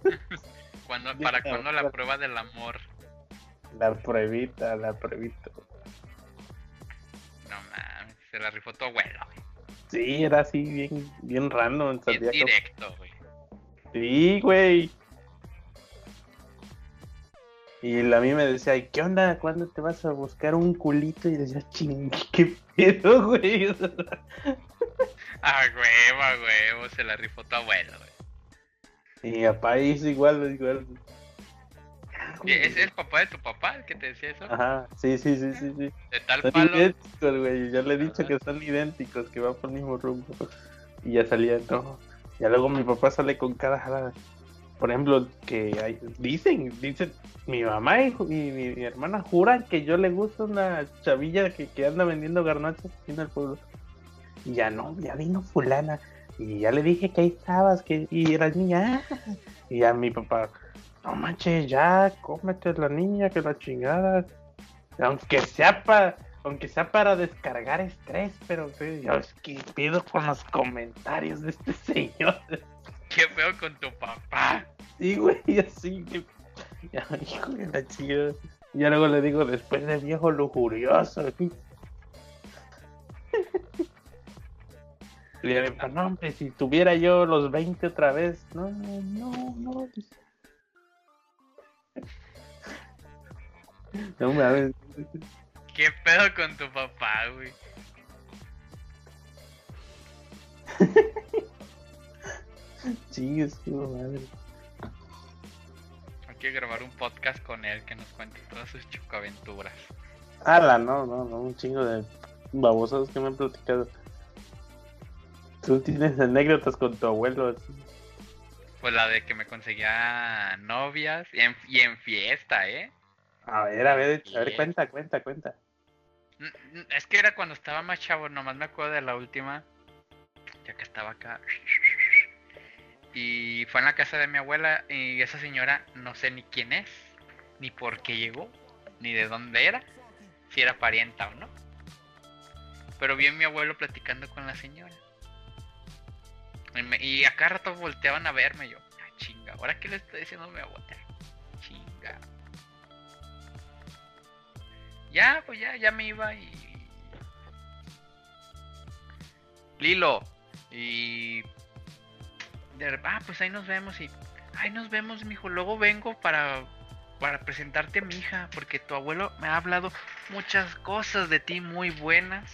Cuando, Ya, ¿Para cuándo la prueba del amor? La pruebita, la pruebita. No mames, se la rifó tu abuelo. Sí, era así, bien, bien random. Bien como- directo, güey. Sí, güey. Y a mí me decía, "¿Y ¿qué onda? ¿Cuándo te vas a buscar un culito? Y decía, ching, qué pedo, güey. Ah, huevo, a huevo, se la rifó tu abuelo, güey. Y papá hizo igual, igual. ¿Y ¿Es el papá de tu papá el que te decía eso? Ajá, sí, sí, sí, sí, sí. De tal Son palo. idénticos, güey. Ya le he dicho Ajá. que son idénticos, que van por el mismo rumbo. Y ya salía, no. Ya luego mi papá sale con cada jalada. Por ejemplo, que hay- dicen, dicen, mi mamá y, mi, hermana juran que yo le gusta una chavilla que, anda vendiendo garnachas en el pueblo. Y ya no, ya vino fulana. Y ya le dije que ahí estabas, que y eras niña. Y ya mi papá, no manches, ya, cómete la niña, que la chingada. Aunque sea para, aunque sea para descargar estrés, pero es que pido con los comentarios de este señor. Qué feo con tu papá. Sí, güey, así que. Ya, hijo de la. Y ya luego le digo, después de viejo lujurioso. Y le digo, no, hombre, si tuviera yo los 20 otra vez. No, no, no. No mames. Qué pedo con tu papá, güey. Sí, es que madre. Hay que grabar un podcast con él que nos cuente todas sus chocaventuras. Ala, no, no, no, un chingo de babosados que me han platicado. Tú tienes anécdotas con tu abuelo. así. Pues la de que me conseguía novias y en, y en fiesta, ¿eh? A ver, a ver, a ver, cuenta, cuenta, cuenta. Es que era cuando estaba más chavo, nomás me acuerdo de la última, ya que estaba acá. Y fue en la casa de mi abuela y esa señora no sé ni quién es, ni por qué llegó, ni de dónde era, si era parienta o no. Pero vi a mi abuelo platicando con la señora. Y, me- a cada rato volteaban a verme yo. "Ah, chinga, ¿ahora qué le estoy diciendo a mi abuela? Chinga. Ya, pues ya, ya me iba y. Lilo. Y. de ah, pues ahí nos vemos y. Ahí nos vemos, mijo. Luego vengo para. Para presentarte a mi hija. Porque tu abuelo me ha hablado muchas cosas de ti muy buenas.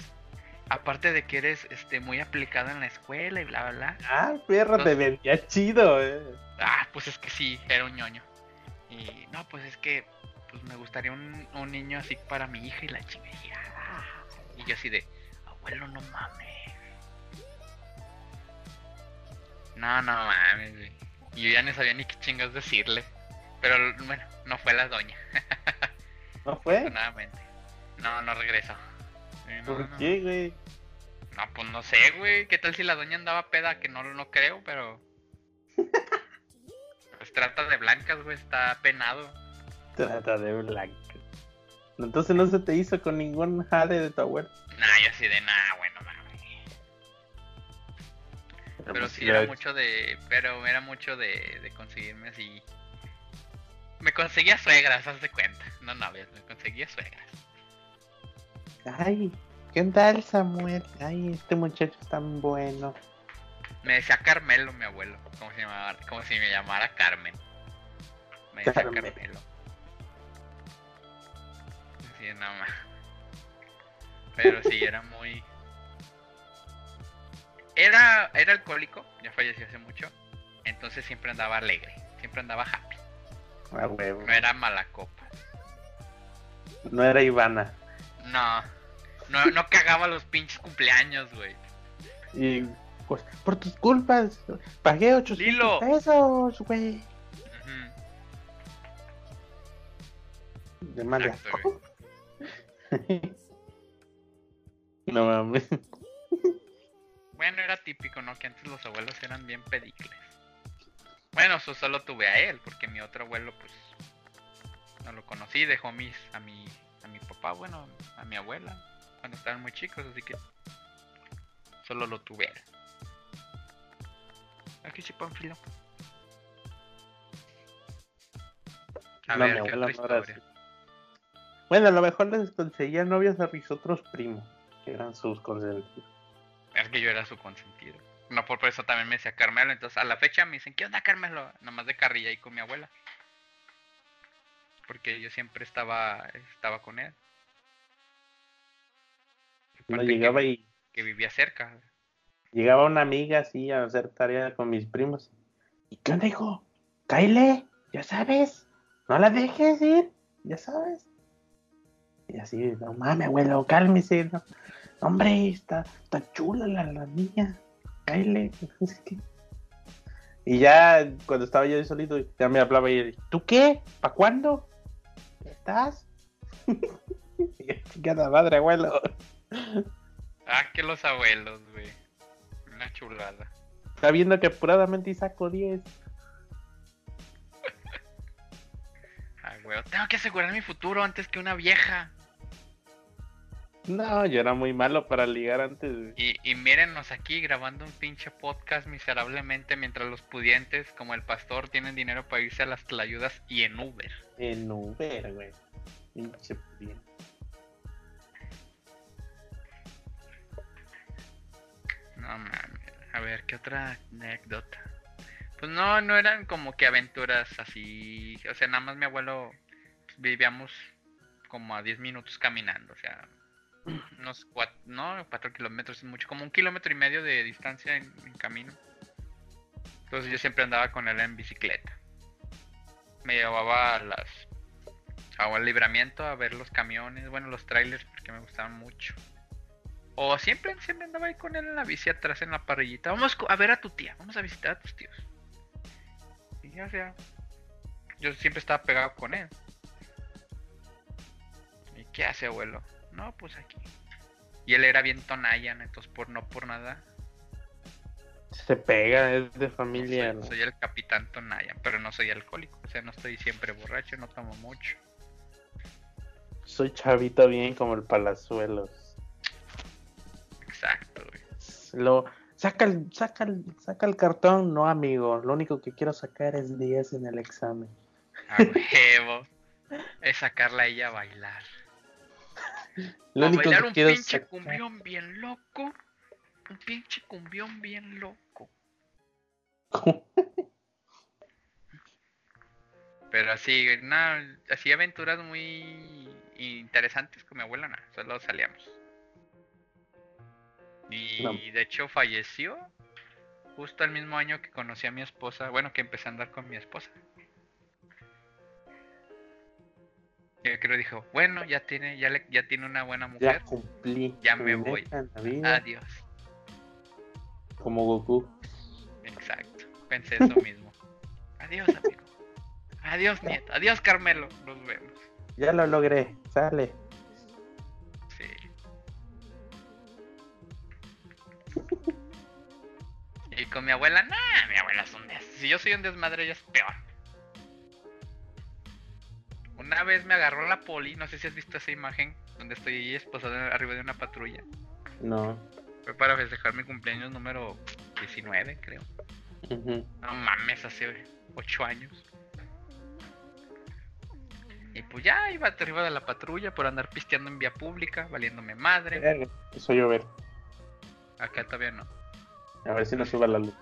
Aparte de que eres este muy aplicado en la escuela y bla bla bla. Ah, perro, te vendía chido, eh. Ah, pues es que sí, era un ñoño. Y no, pues es que pues me gustaría un, un niño así para mi hija y la chinga. Y, ah, y yo así de, abuelo, no mames. No, no mames, güey. Yo ya no sabía ni qué chingas decirle. Pero bueno, no fue la doña, ¿No fue? afortunadamente. No, no regresó. Sí, no, ¿Por no. qué, güey? No, pues no sé, güey. ¿Qué tal si la doña andaba peda? Que no, no creo, pero. Pues trata de blancas, güey. Está penado. Trata de blanco. Entonces no se te hizo con ningún jale de tu abuelo. Nah, yo así de nah, bueno, Pero pues sí era mucho de. Pero era mucho de, de conseguirme así. Me conseguía suegras, haz de cuenta. No novias, me conseguía suegras. Ay, ¿qué tal Samuel? Ay, este muchacho es tan bueno. Me decía Carmelo, mi abuelo, como si, llamara, como si me llamara Carmen. Me decía Carmen. Carmelo. Sí, nada más. Pero sí, era muy... Era, era alcohólico, ya falleció hace mucho. Entonces siempre andaba alegre, siempre andaba happy. Huevo. No era mala copa. No era Ivana. No, no, no cagaba los pinches cumpleaños, güey. Y pues, por tus culpas, pagué 800 Lilo. pesos, güey. De mal de Exacto, asco. No mames. Bueno, era típico, ¿no? Que antes los abuelos eran bien pedicles. Bueno, eso solo tuve a él, porque mi otro abuelo, pues, no lo conocí, dejó mis, a mi, a mi papá, bueno, a mi abuela, cuando estaban muy chicos, así que solo lo tuve a él. Aquí sí, Panfilo. A No, ver, ¿qué otra no? Bueno, a lo mejor les conseguía novios a mis otros primos, que eran sus consentidos. Es que yo era su consentido. No por eso también me decía Carmelo. Entonces a la fecha me dicen, ¿qué onda Carmelo? Nomás de carrilla ahí con mi abuela. Porque yo siempre estaba, estaba con él. No llegaba que, y que vivía cerca. llegaba una amiga así a hacer tarea con mis primos. ¿Y qué onda, hijo? Cáile, ya sabes. No la dejes ir, ya sabes. Y así, no mames, abuelo, cálmese. No. Hombre, está, está chula la, la niña. Qué. Y ya cuando estaba yo solito, ya me hablaba y él, ¿tú qué? ¿Para cuándo? ¿Ya estás? Chingada madre, abuelo. Ah, que los abuelos, güey. Una chulada. Está viendo que apuradamente saco 10. Ay, güey. Tengo que asegurar mi futuro antes que una vieja. No, yo era muy malo para ligar antes. güey. Y, y mírennos aquí grabando un pinche podcast miserablemente mientras los pudientes, como el pastor, tienen dinero para irse a las tlayudas y en Uber. En Uber, güey. Pinche bien. No mames. A ver, ¿qué otra anécdota? Pues no, no eran como que aventuras así. O sea, nada más mi abuelo pues, vivíamos como a 10 minutos caminando. O sea, unos 4, no, 4 kilómetros es mucho, como un kilómetro y medio de distancia en, camino. Entonces yo siempre andaba con él en bicicleta. Me llevaba a las al libramiento a ver los camiones, bueno, los trailers porque me gustaban mucho. O siempre, siempre andaba ahí con él en la bici atrás en la parrillita. Vamos a ver a tu tía, vamos a visitar a tus tíos. Y ya sea, yo siempre estaba pegado con él. ¿Y qué hace, abuelo? No, pues aquí. Y él era bien tonayan, entonces por no por nada. Se pega, es de Soy, familia. ¿no? soy el capitán Tonayan, pero no soy alcohólico. O sea, no estoy siempre borracho, no tomo mucho. Soy chavito bien como el Palazuelos. Exacto, güey. Lo, saca, el, saca, el, saca el cartón, no amigo. Lo único que quiero sacar es 10 en el examen. A huevo. es sacarla a ella a bailar. Lo a único bailar que un quiero pinche sacar- cumbión bien loco. Un pinche cumbión bien loco. Pero así, nada, así aventuras muy interesantes con mi abuela, nada, solo salíamos. Y No. de hecho falleció justo el mismo año que conocí a mi esposa, bueno, que empecé a andar con mi esposa. Yo creo dijo, bueno, ya tiene, ya le, ya tiene una buena Ya mujer, cumplí. Ya me voy. adiós. Como Goku. Exacto, pensé eso mismo. Adiós, amigo. Adiós, nieto. Adiós, Carmelo. Nos vemos. Ya lo logré. Sale. Sí. Y con mi abuela, nah, mi abuela es un des. Si yo soy un desmadre, ella es peor. Una vez me agarró la poli, no sé si has visto esa imagen, donde estoy ahí esposada arriba de una patrulla. No. Fue para festejar mi cumpleaños número 19, creo. No mames, hace 8 años. Y pues ya iba arriba de la patrulla por andar pisteando en vía pública, valiéndome madre. Verga, Quiso llover. Acá todavía no. A ver si nos sube la luz.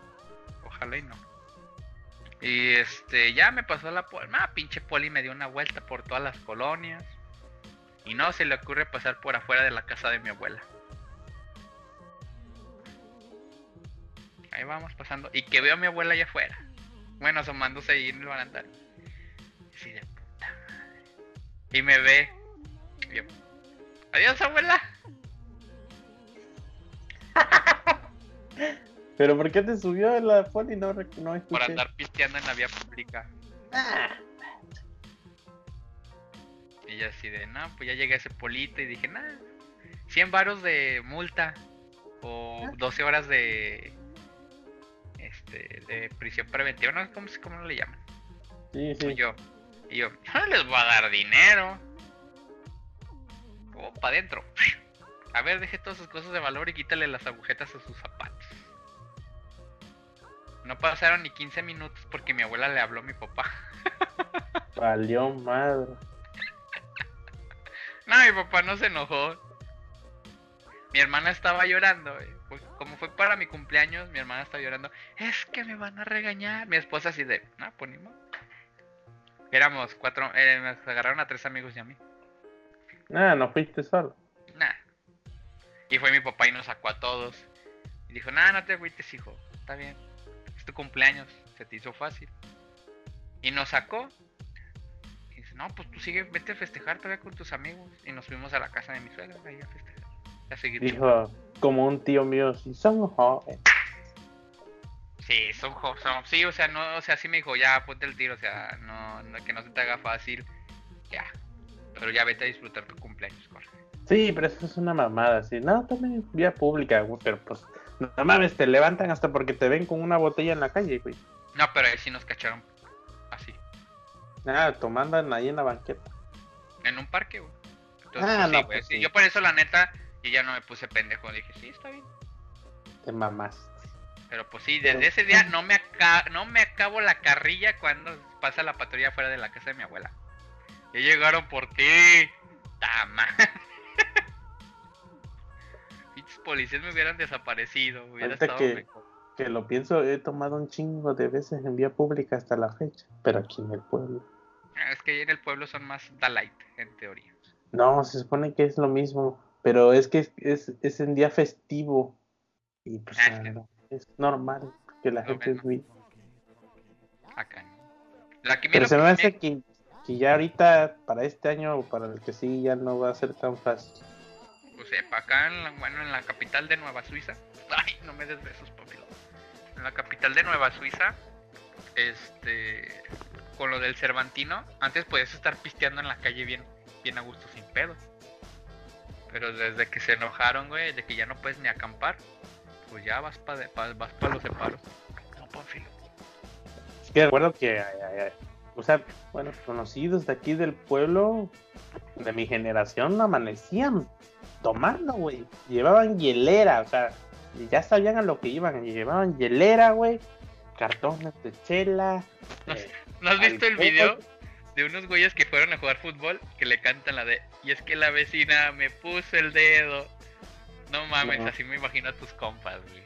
Ojalá y no. Y este, ya me pasó la poli. Ah, pinche poli me dio una vuelta por todas las colonias. Y no se le ocurre pasar por afuera de la casa de mi abuela. Ahí vamos pasando. Y que veo a mi abuela allá afuera. Bueno, asomándose ahí en el barandal. Así de puta madre. Y me ve. Adiós, abuela. ¿Pero por qué te subió la poli? No, rec- no Por escuché. andar pisteando en la vía pública. Ah, Y yo así de, no, pues ya llegué a ese polito y dije, nada, 100 varos de multa o 12 horas de este de prisión preventiva, no sé cómo, se- cómo le llaman. sí, Y sí. yo, y yo, yo no les voy a dar dinero. Oh, para adentro. A ver, deje todas sus cosas de valor y quítale las agujetas a sus zapatos. No pasaron ni 15 minutos porque mi abuela le habló a mi papá. Valió madre. No, mi papá no se enojó. Mi hermana estaba llorando. güey. Pues, como fue para mi cumpleaños, mi hermana estaba llorando. Es que me van a regañar. Mi esposa así de, no, pues ni modo". Éramos cuatro, eh, nos agarraron a tres amigos y a mí. Ah, no fuiste solo. Nah. Y fue mi papá y nos sacó a todos. Y dijo, nah, no te agüites, hijo. Está bien. Tu cumpleaños. Se te hizo fácil. Y nos sacó. Y dice, no, pues tú sigue, vete a festejar todavía con tus amigos. Y nos fuimos a la casa de mi suegra ahí a festejar. A seguir Dijo, como un tío mío, si son jóvenes. Sí, son, son- sí, o sea, no, o sea, sí me dijo, ya, ponte el tiro, o sea, no, no- que no se te haga fácil, ya. Pero ya vete a disfrutar tu cumpleaños, Jorge. Sí, pero eso es una mamada, sí. No, también vía pública, pero pues, no mames, te levantan hasta porque te ven con una botella en la calle, güey. No, pero ahí sí nos cacharon así, Ah, tomando ahí en la banqueta. en un parque, güey. Entonces, Ah, pues, sí, no, pues sí. Yo por eso, la neta, yo ya no me puse pendejo, dije, sí, está bien. Te mamás. Pero pues sí, Pero- desde ese día no me, aca- no me acabo la carrilla cuando pasa la patrulla fuera de la casa de mi abuela. Ya llegaron por ti. Tama. Pinches policías me hubieran desaparecido. Hubiera Ahorita estado que- mejor. Que lo pienso, he tomado un chingo de veces en vía pública hasta la fecha, pero aquí en el pueblo. Ah, Es que ahí en el pueblo son más Dalight, en teoría. No, se supone que es lo mismo, pero es que es, es, es en día festivo. Y pues Ah, no, es normal que la gente es muy... Acá. La que Pero se me hace que, que ya ahorita, para este año o para el que sigue, ya no va a ser tan fácil. Pues sepa, acá en la, bueno, en la capital de Nueva Suiza. Ay, no me des besos, papilo. En la capital de Nueva Suiza, este, con lo del Cervantino, antes podías estar pisteando en la calle bien, bien a gusto sin pedo. Pero desde que se enojaron, güey, de que ya no puedes ni acampar, pues ya vas para vas pa los separos. No, Pánfilo. Es que recuerdo que, ay, ay, ay, o sea, bueno, conocidos de aquí del pueblo, de mi generación, amanecían tomando, güey. Llevaban hielera, o sea, ya sabían a lo que iban. Llevaban hielera, güey, cartones de chela. eh, ¿No has visto el video de unos güeyes que fueron a jugar fútbol que le cantan la de y es que la vecina me puso el dedo? No mames, No. así me imagino a tus compas, güey.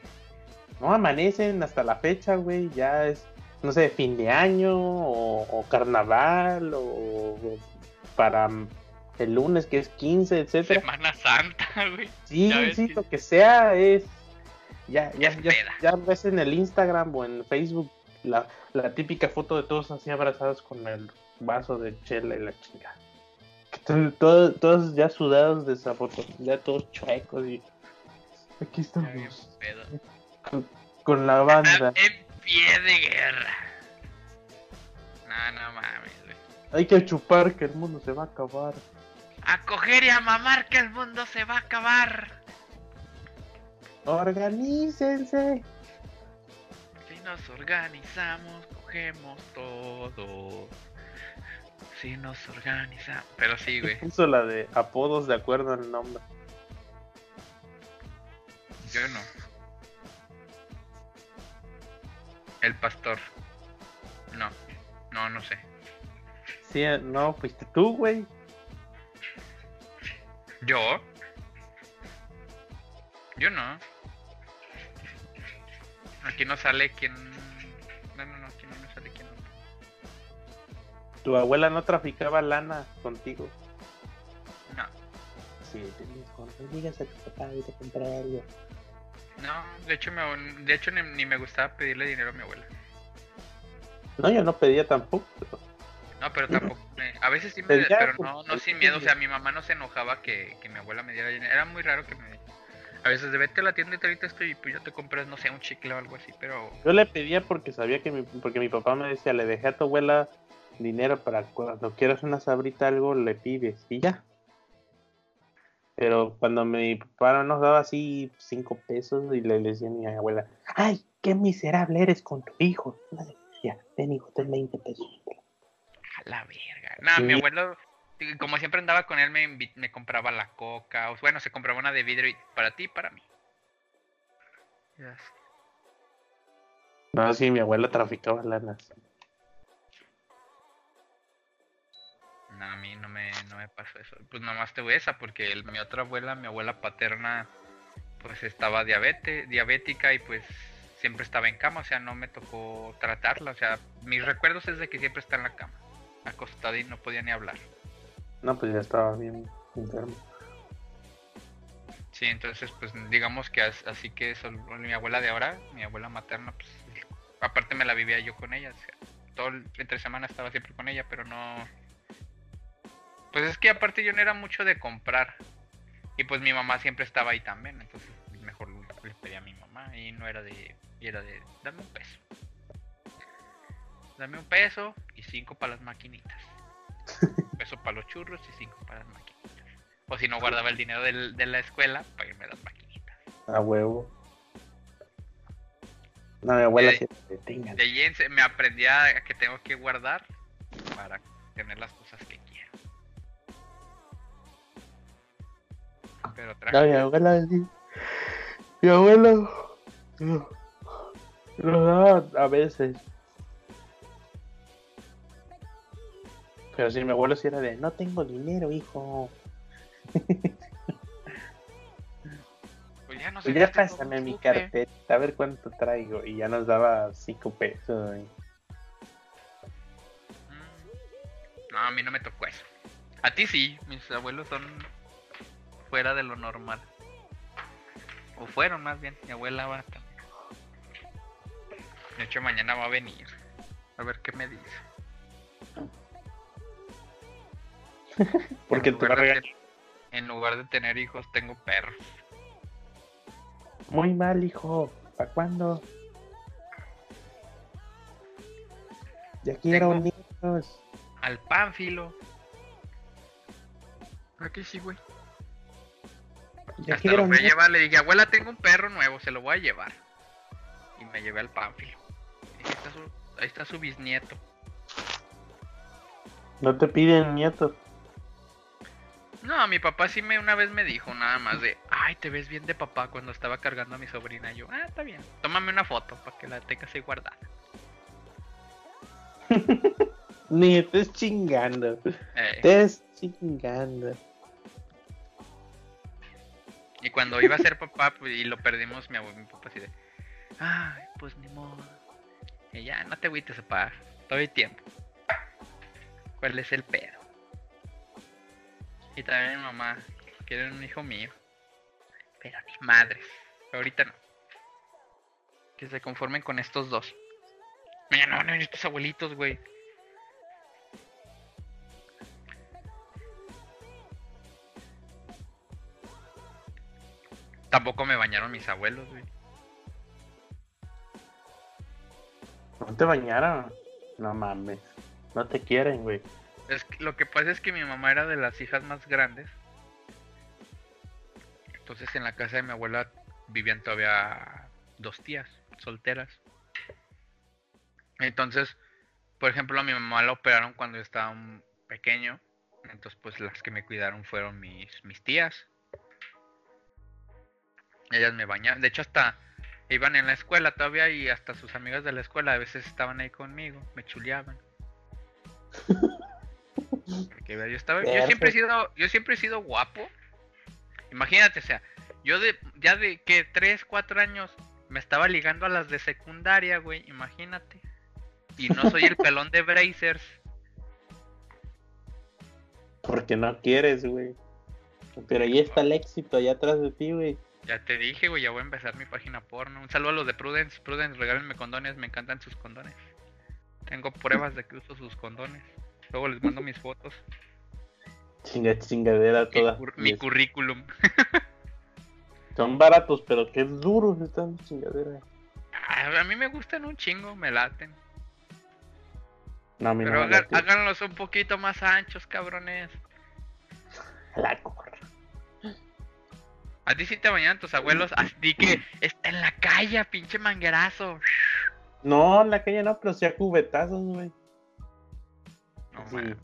No amanecen hasta la fecha, güey. Ya es, no sé, fin de año o, o carnaval o, o para el lunes que es 15, etcétera. Semana Santa, güey. Sí, sí, que- lo que sea es. Ya, ya, ya, ya ves en el Instagram o en Facebook la, la típica foto de todos así abrazados con el vaso de chela y la chica. Todos, todos ya sudados de esa foto, ya todos chuecos y. Aquí estamos con, con la banda. En pie de guerra. No, no mames, güey. Hay que chupar que el mundo se va a acabar. A coger y a mamar que el mundo se va a acabar. Organícense. Si nos organizamos, cogemos todo. Si nos organizamos. Pero sí, güey. Puso la de apodos de acuerdo al nombre. Yo no. El pastor. No. No, no sé. Sí, no, fuiste tú, güey. ¿Yo? Yo no. Aquí no sale quién. No, no, no, aquí no me sale quién. Tu abuela no traficaba lana contigo. No. Sí, tenías cuando digas a tu papá y te comprar algo. No, de hecho, me, de hecho ni, ni me gustaba pedirle dinero a mi abuela. No, yo no pedía tampoco. pero- No, pero tampoco. me- a veces sí me. Pero ya, Pero pues, no, no pues, sin miedo. O sea, mi mamá no se enojaba que, que mi abuela me diera dinero. Era muy raro que me. A veces de vete a la tienda y te ahorita estoy y pues ya te compras, no sé, un chicle o algo así. Pero. Yo le pedía porque sabía que mi, porque mi papá me decía, le dejé a tu abuela dinero para cuando quieras una sabrita algo le pides y ya. Pero cuando mi papá nos daba así cinco pesos y le, decía a mi abuela, ay, qué miserable eres con tu hijo. Ya, ten hijo, ten 20 pesos. A la verga. No, mi abuelo, como siempre andaba con él, me, me compraba la coca. O, bueno, se compraba una de vidrio y para ti y para mí. No, sí, mi abuela traficaba lanas. No, a mí no me, no me pasó eso. Pues nomás tuve esa, porque el- mi otra abuela, mi abuela paterna, pues estaba diabete, diabética y pues siempre estaba en cama, o sea, no me tocó tratarla. O sea, mis recuerdos es de que siempre está en la cama, acostada y no podía ni hablar. No, pues ya estaba bien enfermo. Sí, entonces, pues digamos que as- así que sol- mi abuela de ahora, mi abuela materna, pues aparte me la vivía yo con ella. o sea, todo el entre semana estaba siempre con ella, pero no. Pues es que aparte yo no era mucho de comprar. Y pues mi mamá siempre estaba ahí también, entonces mejor le pedí a mi mamá y no era de. Y era de. Dame un peso. Dame un peso y cinco para las maquinitas. Un peso para los churros y cinco para las maquinitas. O si no guardaba el dinero del- de la escuela para irme a las maquinitas. A huevo. No, mi abuela. De se- me aprendí a que tengo que guardar para tener las cosas Pero. No, mi abuela. Mi abuelo. no, Nos daba a veces. Pero sí, mi abuelo sí era de, no tengo dinero, hijo. Pues ya no Pues sé. ya pásame mi carpeta, a ver cuánto traigo. Y ya nos daba cinco pesos. güey. No, a mí no me tocó eso. A ti sí, mis abuelos son fuera de lo normal. O fueron más bien, mi abuela va también. De hecho mañana va a venir. A ver qué me dice. Porque En lugar ten- En lugar de tener hijos, tengo perros. Muy mal, hijo. ¿Para cuándo? Ya quiero niños. Al pánfilo. Aquí sí, güey. Ya Hasta quiero lo fui a niños. llevar, le dije, abuela, tengo un perro nuevo, se lo voy a llevar. Y me llevé al pánfilo. "Ahí está su- ahí está su bisnieto. No te piden nietos. No, mi papá sí me una vez me dijo nada más de, ay, te ves bien de papá cuando estaba cargando a mi sobrina. Y yo, ah, está bien, tómame una foto para que la tengas ahí guardada. Ni estés chingando. Eh, Estés chingando. Y cuando iba a ser papá pues, y lo perdimos, mi abuelo, mi papá así de, ay, pues ni modo. Y ya, no te agüites, papá, todavía hay tiempo. ¿Cuál es el pedo? Y también mi mamá, quieren un hijo mío. Pero ni madres, ahorita no. Que se conformen con estos dos. Mañana van a venir tus abuelitos, güey. Tampoco me bañaron mis abuelos, güey. No te bañaron. No mames. No te quieren, güey. Es que- lo que pasa es que mi mamá era de las hijas más grandes. Entonces en la casa de mi abuela vivían todavía dos tías solteras. Entonces, por ejemplo, a mi mamá la operaron cuando yo estaba pequeño. Entonces, pues las que me cuidaron fueron mis, mis tías. Ellas me bañaban. De hecho, hasta iban en la escuela todavía y hasta sus amigas de la escuela a veces estaban ahí conmigo, me chuleaban. Yo siempre he sido, yo siempre he sido guapo. Imagínate, o sea, yo de, ya de que 3, 4 años me estaba ligando a las de secundaria, güey, imagínate. Y no soy el pelón de Brazers. Porque no quieres, güey. Pero ahí está el éxito, allá atrás de ti, güey. Ya te dije, güey, ya voy a empezar mi página porno. Un saludo a los de Prudence. Prudence, regálenme condones, me encantan sus condones. Tengo pruebas de que uso sus condones. Luego les mando mis fotos. Chinga, chingadera toda. Mi, cur- mi currículum. Son baratos, pero qué duros están chingadera. Ah, A mí me gustan un chingo, me laten. No, a mí Pero no háganlos un poquito más anchos, cabrones. La corra. A ti sí te bañaban tus abuelos. Así que está en la calle, pinche manguerazo. No, en la calle no, pero sí a cubetazos, güey. No, Así,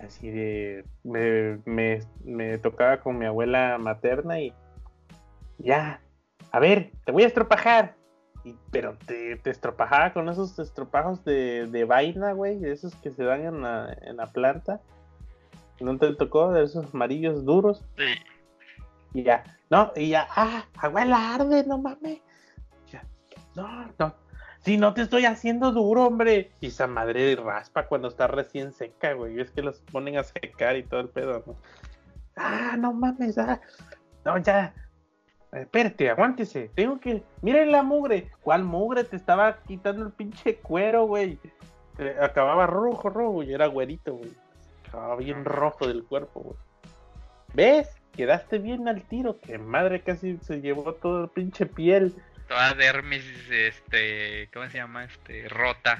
así de. Me, me, me tocaba con mi abuela materna y. Ya, a ver, te voy a estropajar. Y, pero te, te estropajaba con esos estropajos de, de vaina, güey, de esos que se dan en la, en la planta. ¿No te tocó? De esos amarillos duros. Sí. Y ya, no, y ya, ah, abuela, arde, no mames. Ya, no, no. Si no te estoy haciendo duro, hombre. Y esa madre raspa cuando está recién seca, güey. Es que los ponen a secar y todo el pedo, ¿no? Ah, no mames, ah. No, ya. Espérate, aguántese. Tengo que. Miren la mugre. ¿Cuál mugre? Te estaba quitando el pinche cuero, güey. Eh, acababa rojo, rojo, y era güerito, güey. Acababa bien rojo del cuerpo, güey. ¿Ves? Quedaste bien al tiro. Que madre casi se llevó todo el pinche piel. Toda dermis, este, ¿cómo se llama? Este, rota.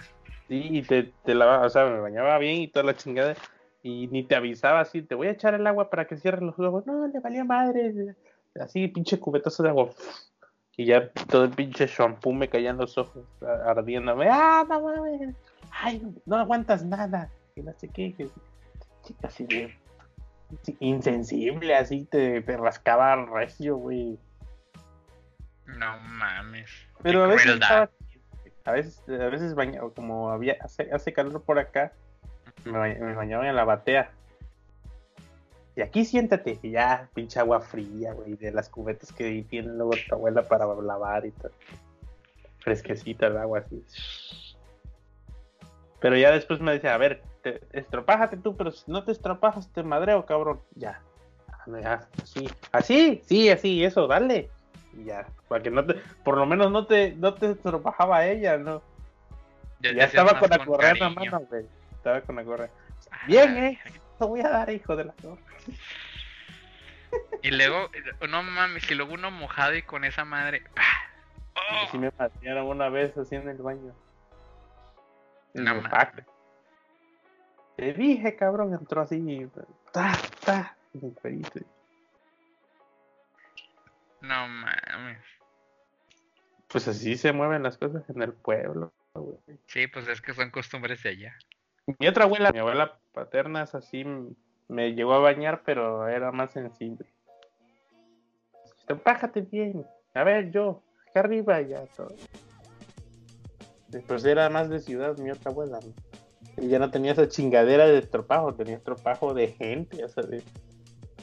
Sí, y te, te lavaba, o sea, me bañaba bien y toda la chingada. Y ni te avisaba así, te voy a echar el agua para que cierres los ojos. No, le valía madre. Así, pinche cubetazo de agua. Y ya todo el pinche shampoo me caía en los ojos, ardiéndome. ¡Ah, no mames! ¡Ay, no aguantas nada! Y no sé qué. que- Chica, así de. Insensible, así te, te rascaba recio, güey. No mames. Pero a veces estaba- a veces, a veces baña- como había hace, hace calor por acá, me, bañ- me bañaba en la batea. Y aquí siéntate, y ya, pinche agua fría, güey, de las cubetas que tiene luego tu abuela para lavar y todo. Fresquecita el agua así. Pero ya después me decía, a ver, te, estropájate tú, pero si no te estropajas te madreo, cabrón. Ya. Ya, así, así, sí, así, eso, dale. Y ya, para que no te, por lo menos no te, no te estropajaba ella, ¿no? Ya, estaba con la correa en la mano, güey. Estaba con la correa. Ah, Bien, eh. Te voy a dar, hijo de la torre. Y luego, no mames, y luego uno mojado y con esa madre. ¡Oh! Así me patearon una vez así en el baño. En No el mames. pack. Te dije, cabrón, entró así. Ta, ta. No mames. Pues así se mueven las cosas en el pueblo, güey. Sí, pues es que son costumbres de allá. Mi otra abuela, mi abuela paterna es así, me llegó a bañar, pero era más sensible. Pájate bien. A ver, yo, acá arriba ya todo. Después era más de ciudad mi otra abuela. ¿no? Ya no tenía esa chingadera de estropajo, tenía estropajo de gente, o sea, de.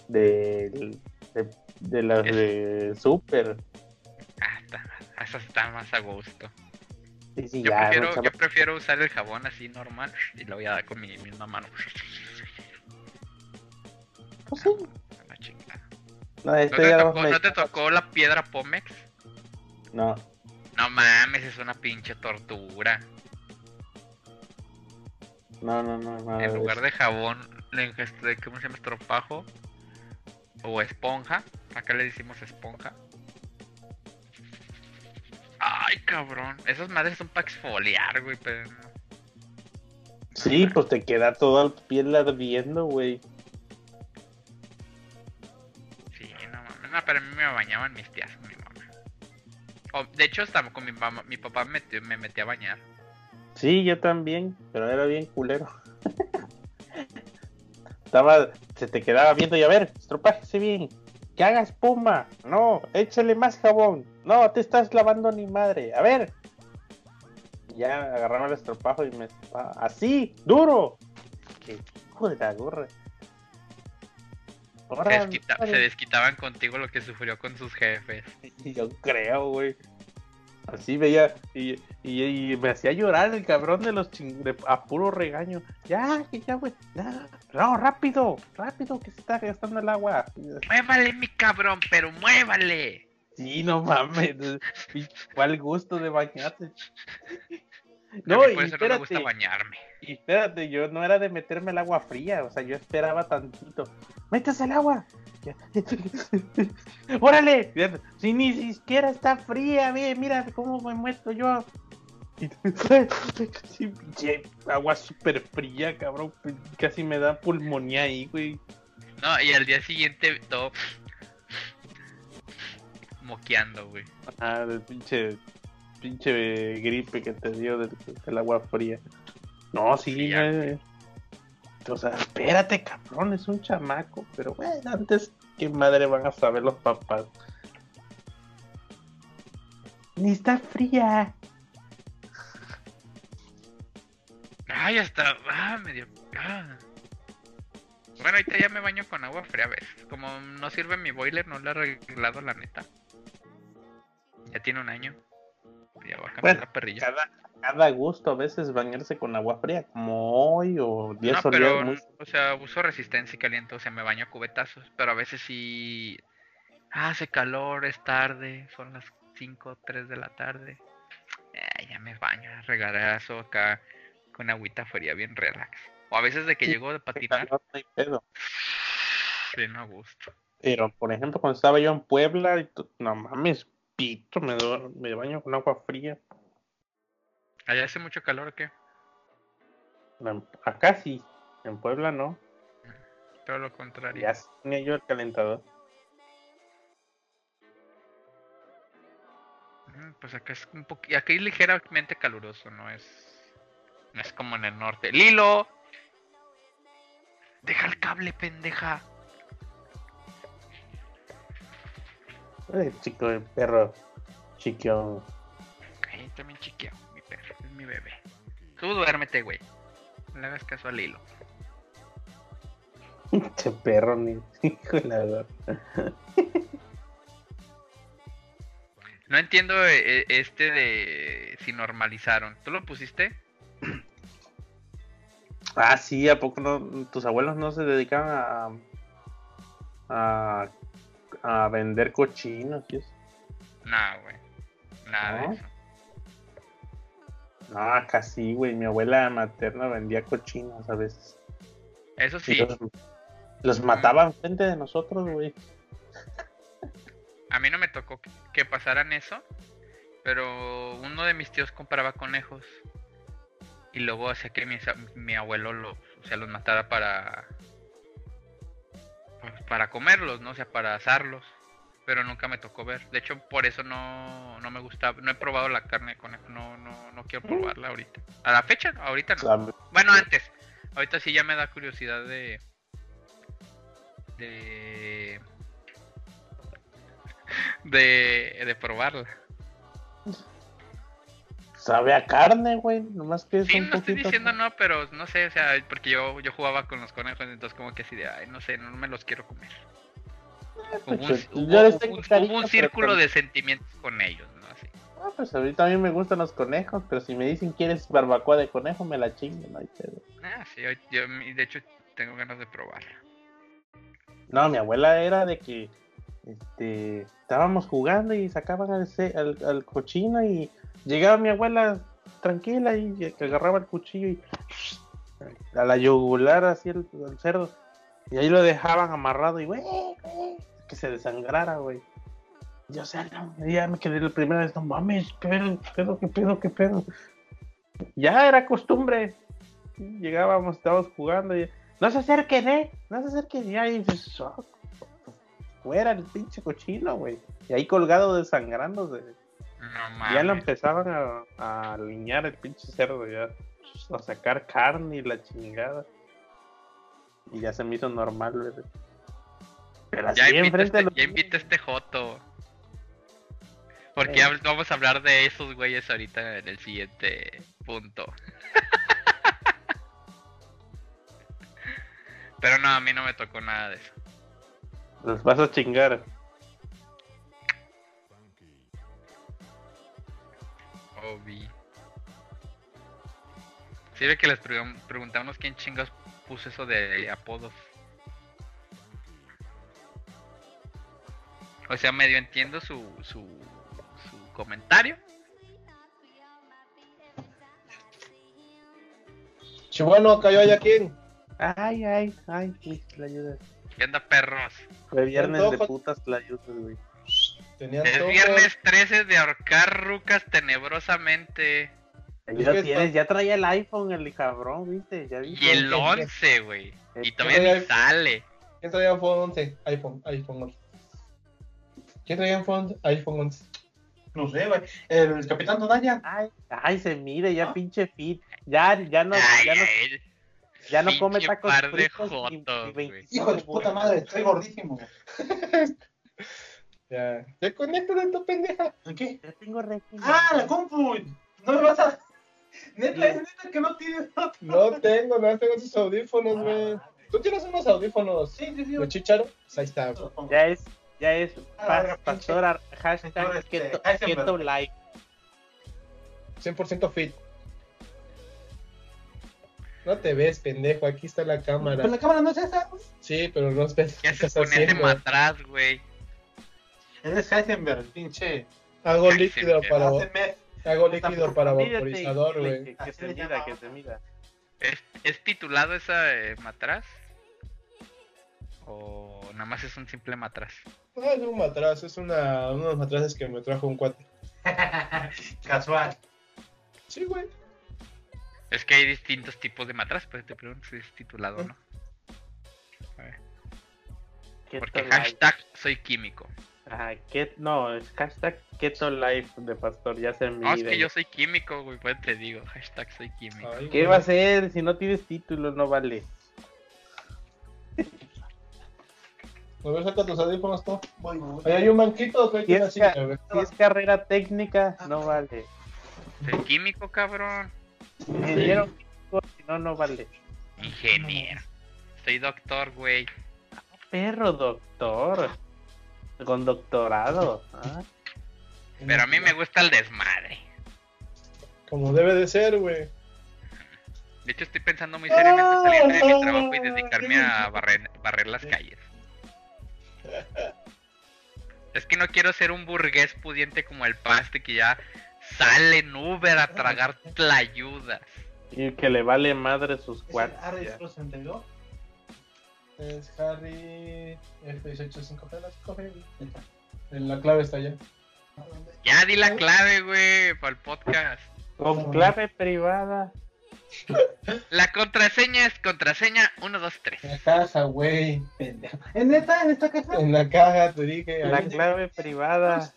de. de, de las de súper. Ah, está, eso está más a gusto. Sí, sí, Yo, ya, prefiero, no, yo prefiero usar el jabón así normal y lo voy a dar con mi misma mano. pues sí. A la chingada. No, ¿No este te, ya tocó, me- no te tocó la piedra Pomex? No, No mames, es una pinche tortura. No, no, no, nada En lugar de jabón, le este, ¿cómo se llama? Estropajo. O esponja. Acá le decimos esponja. Ay, cabrón. Esas madres son para exfoliar, güey, pero no. Sí, pues te queda toda la piel ardiendo, güey. Sí, no mames. No, pero a mí me bañaban mis tías con mi mamá. De hecho, hasta con mi mamá, mi papá me, metió- me metía a bañar. Sí, yo también, pero era bien culero. Estaba, se te quedaba viendo y a ver, estropájese bien. Que haga espuma. No, échale más jabón. No, te estás lavando ni madre. A ver. Ya agarraba el estropajo y me estropaba. Así, duro. Que, hijo de la gorra. Se, desquita- se desquitaban contigo lo que sufrió con sus jefes. Yo creo, güey. Así veía y, y, y me hacía llorar el cabrón de los ching... de- a puro regaño. Ya, que ya, güey. No, rápido, rápido, que se está gastando el agua. Muévale, mi cabrón, pero muévale. Sí, no mames. ¿Cuál gusto de bañarse? No, y no me gusta espérate, bañarme. y espérate, yo no era de meterme el agua fría, o sea, yo esperaba tantito. ¡Métase el agua! ¡Órale! Si ni siquiera está fría, ve, mira cómo me muestro yo. Sí, pinche agua súper fría, cabrón. Casi me da pulmonía ahí, güey. No, y al día siguiente todo moqueando, güey. Ah, del pinche, pinche gripe que te dio del, del agua fría. No, sí, eh, O sea, espérate, cabrón, es un chamaco. Pero bueno, antes, ¿qué madre van a saber los papás? Ni está fría. Ay, hasta. Ah, medio. Ah. Bueno, ahorita ya me baño con agua fría a veces. Como no sirve mi boiler, no lo he arreglado, la neta. Ya tiene un año. Ya voy a cambiar Bueno, la perrilla. Cada, cada gusto a veces bañarse con agua fría, como hoy o días No, soleados pero, muy- o sea, uso resistencia y caliente, o sea, me baño a cubetazos, pero a veces sí ah, hace calor, es tarde, son las 5, 3 de la tarde. Eh, ya me baño, regalazo acá con agüita fría bien relax. O a veces de que Sí, llego de patinar, calor, no hay pedo. bien a gusto. Pero, por ejemplo, cuando estaba yo en Puebla, no mames, pito, me, me baño con agua fría. ¿Allá hace mucho calor o qué? En- Acá sí, en Puebla no. Todo lo contrario. Ya tenía yo el calentador. Mm, Pues acá es un poquito, aquí es ligeramente caluroso, no es, no es como en el norte. Lilo, deja el cable, pendeja. Eh, chico, el perro chiquio. Ahí también chiqueo, mi bebé. Tú duérmete, güey. No le hagas caso al hilo. Che perro, ni hijo de la verdad. No entiendo eh, eh, este de si normalizaron. ¿Tú lo pusiste? Ah, sí, ¿a poco no? ¿Tus abuelos no se dedicaban a, a, a vender cochinos y eso? Nah, güey. Nada ¿No? de eso. No, acá sí, güey. Mi abuela materna vendía cochinos a veces. Eso sí, los, los mataban frente de nosotros, güey. a mí no me tocó que- que pasaran eso. Pero uno de mis tíos compraba conejos. Y luego hacía que mi, mi abuelo los, o sea, los matara para. pues, para comerlos, ¿no? O sea, para asarlos. Pero nunca me tocó ver. De hecho, por eso no, no me gusta. No he probado la carne de conejo. No, no, no quiero probarla ahorita. A la fecha, ahorita no. Bueno, antes. Ahorita sí ya me da curiosidad de. De. De, de probarla. Sabe a carne, güey. Nomás que es Sí, un no estoy poquito- diciendo no, pero no sé, o sea, porque yo, yo jugaba con los conejos, entonces como que así de, ay, no sé, no me los quiero comer. Hubo un, pues, hubo- yo les hubo tengo un- cariño, círculo de sentimientos con ellos, ¿no? Así. Ah, pues a mí también me gustan los conejos, pero si me dicen quieres barbacoa de conejo, me la chingo, no hay pedo. Ah, sí, yo, yo- de hecho tengo ganas de probarla. No, mi abuela era de que este, estábamos jugando y sacaban al, al, al cochino y llegaba mi abuela tranquila y que agarraba el cuchillo y a la yugular así el, el cerdo. Y ahí lo dejaban amarrado y güey, que se desangrara, güey. Yo, o sea, no, ya me quedé la primera vez, no mames, qué pedo, qué pedo, qué pedo, qué pedo. Ya era costumbre. Llegábamos, estábamos jugando y no se acerquen, eh, no se acerquen. Y ahí, pues, oh, fuera el pinche cochino, güey. Y ahí colgado desangrando, No ya lo empezaban a, a alinear el pinche cerdo, ya a sacar carne y la chingada. Y ya se me hizo normal, güey. Pero así Ya invita, este, los ya invita este Joto. Porque Eh. vamos a hablar de esos güeyes ahorita en el siguiente punto. Pero no, a mí no me tocó nada de eso. Los vas a chingar. Obi. Sí, ve que les pregun- preguntamos quién chingas puso eso de apodos. O sea, medio entiendo su, su, su comentario. Chihuano, cayó allá quién. Ay, ay, ay, sí, la ayuda. ¿Qué onda, perros? Fue viernes de putas la ayuda, güey. Tenían Es todo. viernes 13 de ahorcar rucas tenebrosamente. Que tienes, está- ya traía el iPhone, el cabrón, viste, ya viste. Y el ¿Quién, quién? 11, güey. Y todavía ni sale. ¿Quién traía iPhone 11? iPhone, iPhone 11. ¿Quién traía iPhone, iPhone 11? No sé, güey. El Capitán Donaya. Ay, ay, se mire, ya pinche fit. Ya, ya no, Ay, ya no, ay, ya no come tacos par de jotos, güey. 25 Hijo de puta madre, estoy gordísimo. Ya. Ya conéctate tu pendeja. ¿En qué? Ya tengo régimen. Ah, la compu. No me vas a. Neta, es neta que no tienes. No tengo, no tengo esos audífonos, güey. ¿Tú tienes unos audífonos Sí, sí, sí. de chicharo? Pues ahí está. Ya es, ya es Ah, pa- verga, pastora, hashtag este, keto, Heisenberg. keto life. 100% fit. No te ves, pendejo. Aquí está la cámara. Pero la cámara no es esa. Sí, pero no ves. ¿Qué haces estás con ese haciendo? matraz, güey? Eres Heisenberg, pinche. Hago Ay, líquido para, Hace mes. hago líquido para vaporizador, güey. Que, se mida, llama. que se mida. ¿Es, es titulado esa eh, matraz? ¿O nada más es un simple matraz? No, es un matraz, es una, unos matraces que me trajo un cuate. Casual. Sí, güey. Es que hay distintos tipos de matraz, pues te pregunto si es titulado o no. A ver, Porque life. hashtag soy químico. Ajá, ket- no, es hashtag keto life de pastor, ya se No, es que yo soy químico, güey, pues te digo, hashtag soy químico. Ay, ¿Qué güey. va a ser? Si no tienes título, no vale. A ver, saca tus audífonos, tú. Voy, voy. Ahí hay un banquito, que es, ca- si es carrera técnica, no vale. Soy químico, cabrón. Ingeniero químico, si no, no vale. Ingeniero. Soy doctor, güey. Perro, doctor. Con doctorado. ¿ah? Pero a mí me gusta el desmadre. Como debe de ser, güey. De hecho, estoy pensando muy seriamente salir de mi trabajo y dedicarme a barrer, barrer las calles. Es que no quiero ser un burgués pudiente como el paste que ya sale en Uber a tragar tlayudas. Y que le vale madre sus ¿Es el cuartos. Harry ya. 62? Es Harry F185G. La clave está allá. Ya di la clave, güey, para el podcast. Con clave privada. La contraseña es contraseña 123. En la caja, güey. ¿En neta? ¿En esta caja? En la caja, te dije. La ahí. clave privada.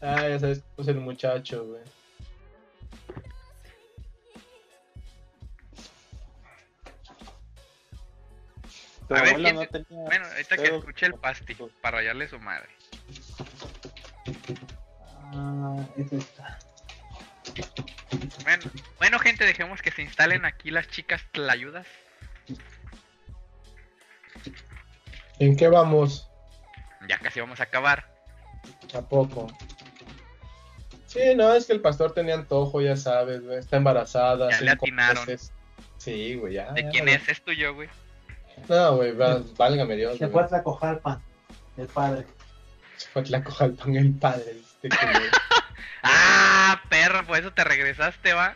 Ah, ya sabes, puse el muchacho, güey. Tu A ver, abuela ¿quién no se- tenía Bueno, ahorita que pedos escuche el pasti, para rayarle su madre. Ah, es esta. Bueno, bueno, gente, dejemos que se instalen aquí las chicas tlayudas. ¿En qué vamos? Ya casi vamos a acabar. ¿A poco? Sí, no, es que el pastor tenía antojo, ya sabes, güey. Está embarazada. Ya le atinaron. meses. Sí, güey, ya. ¿De ya, quién güey. es? ¿Es tuyo, güey? No, güey, válgame Dios. Se fue a Tlacojalpan, el padre. Se fue a Tlacojalpan el padre. este. ¡Ah, perro! Por eso te regresaste, va.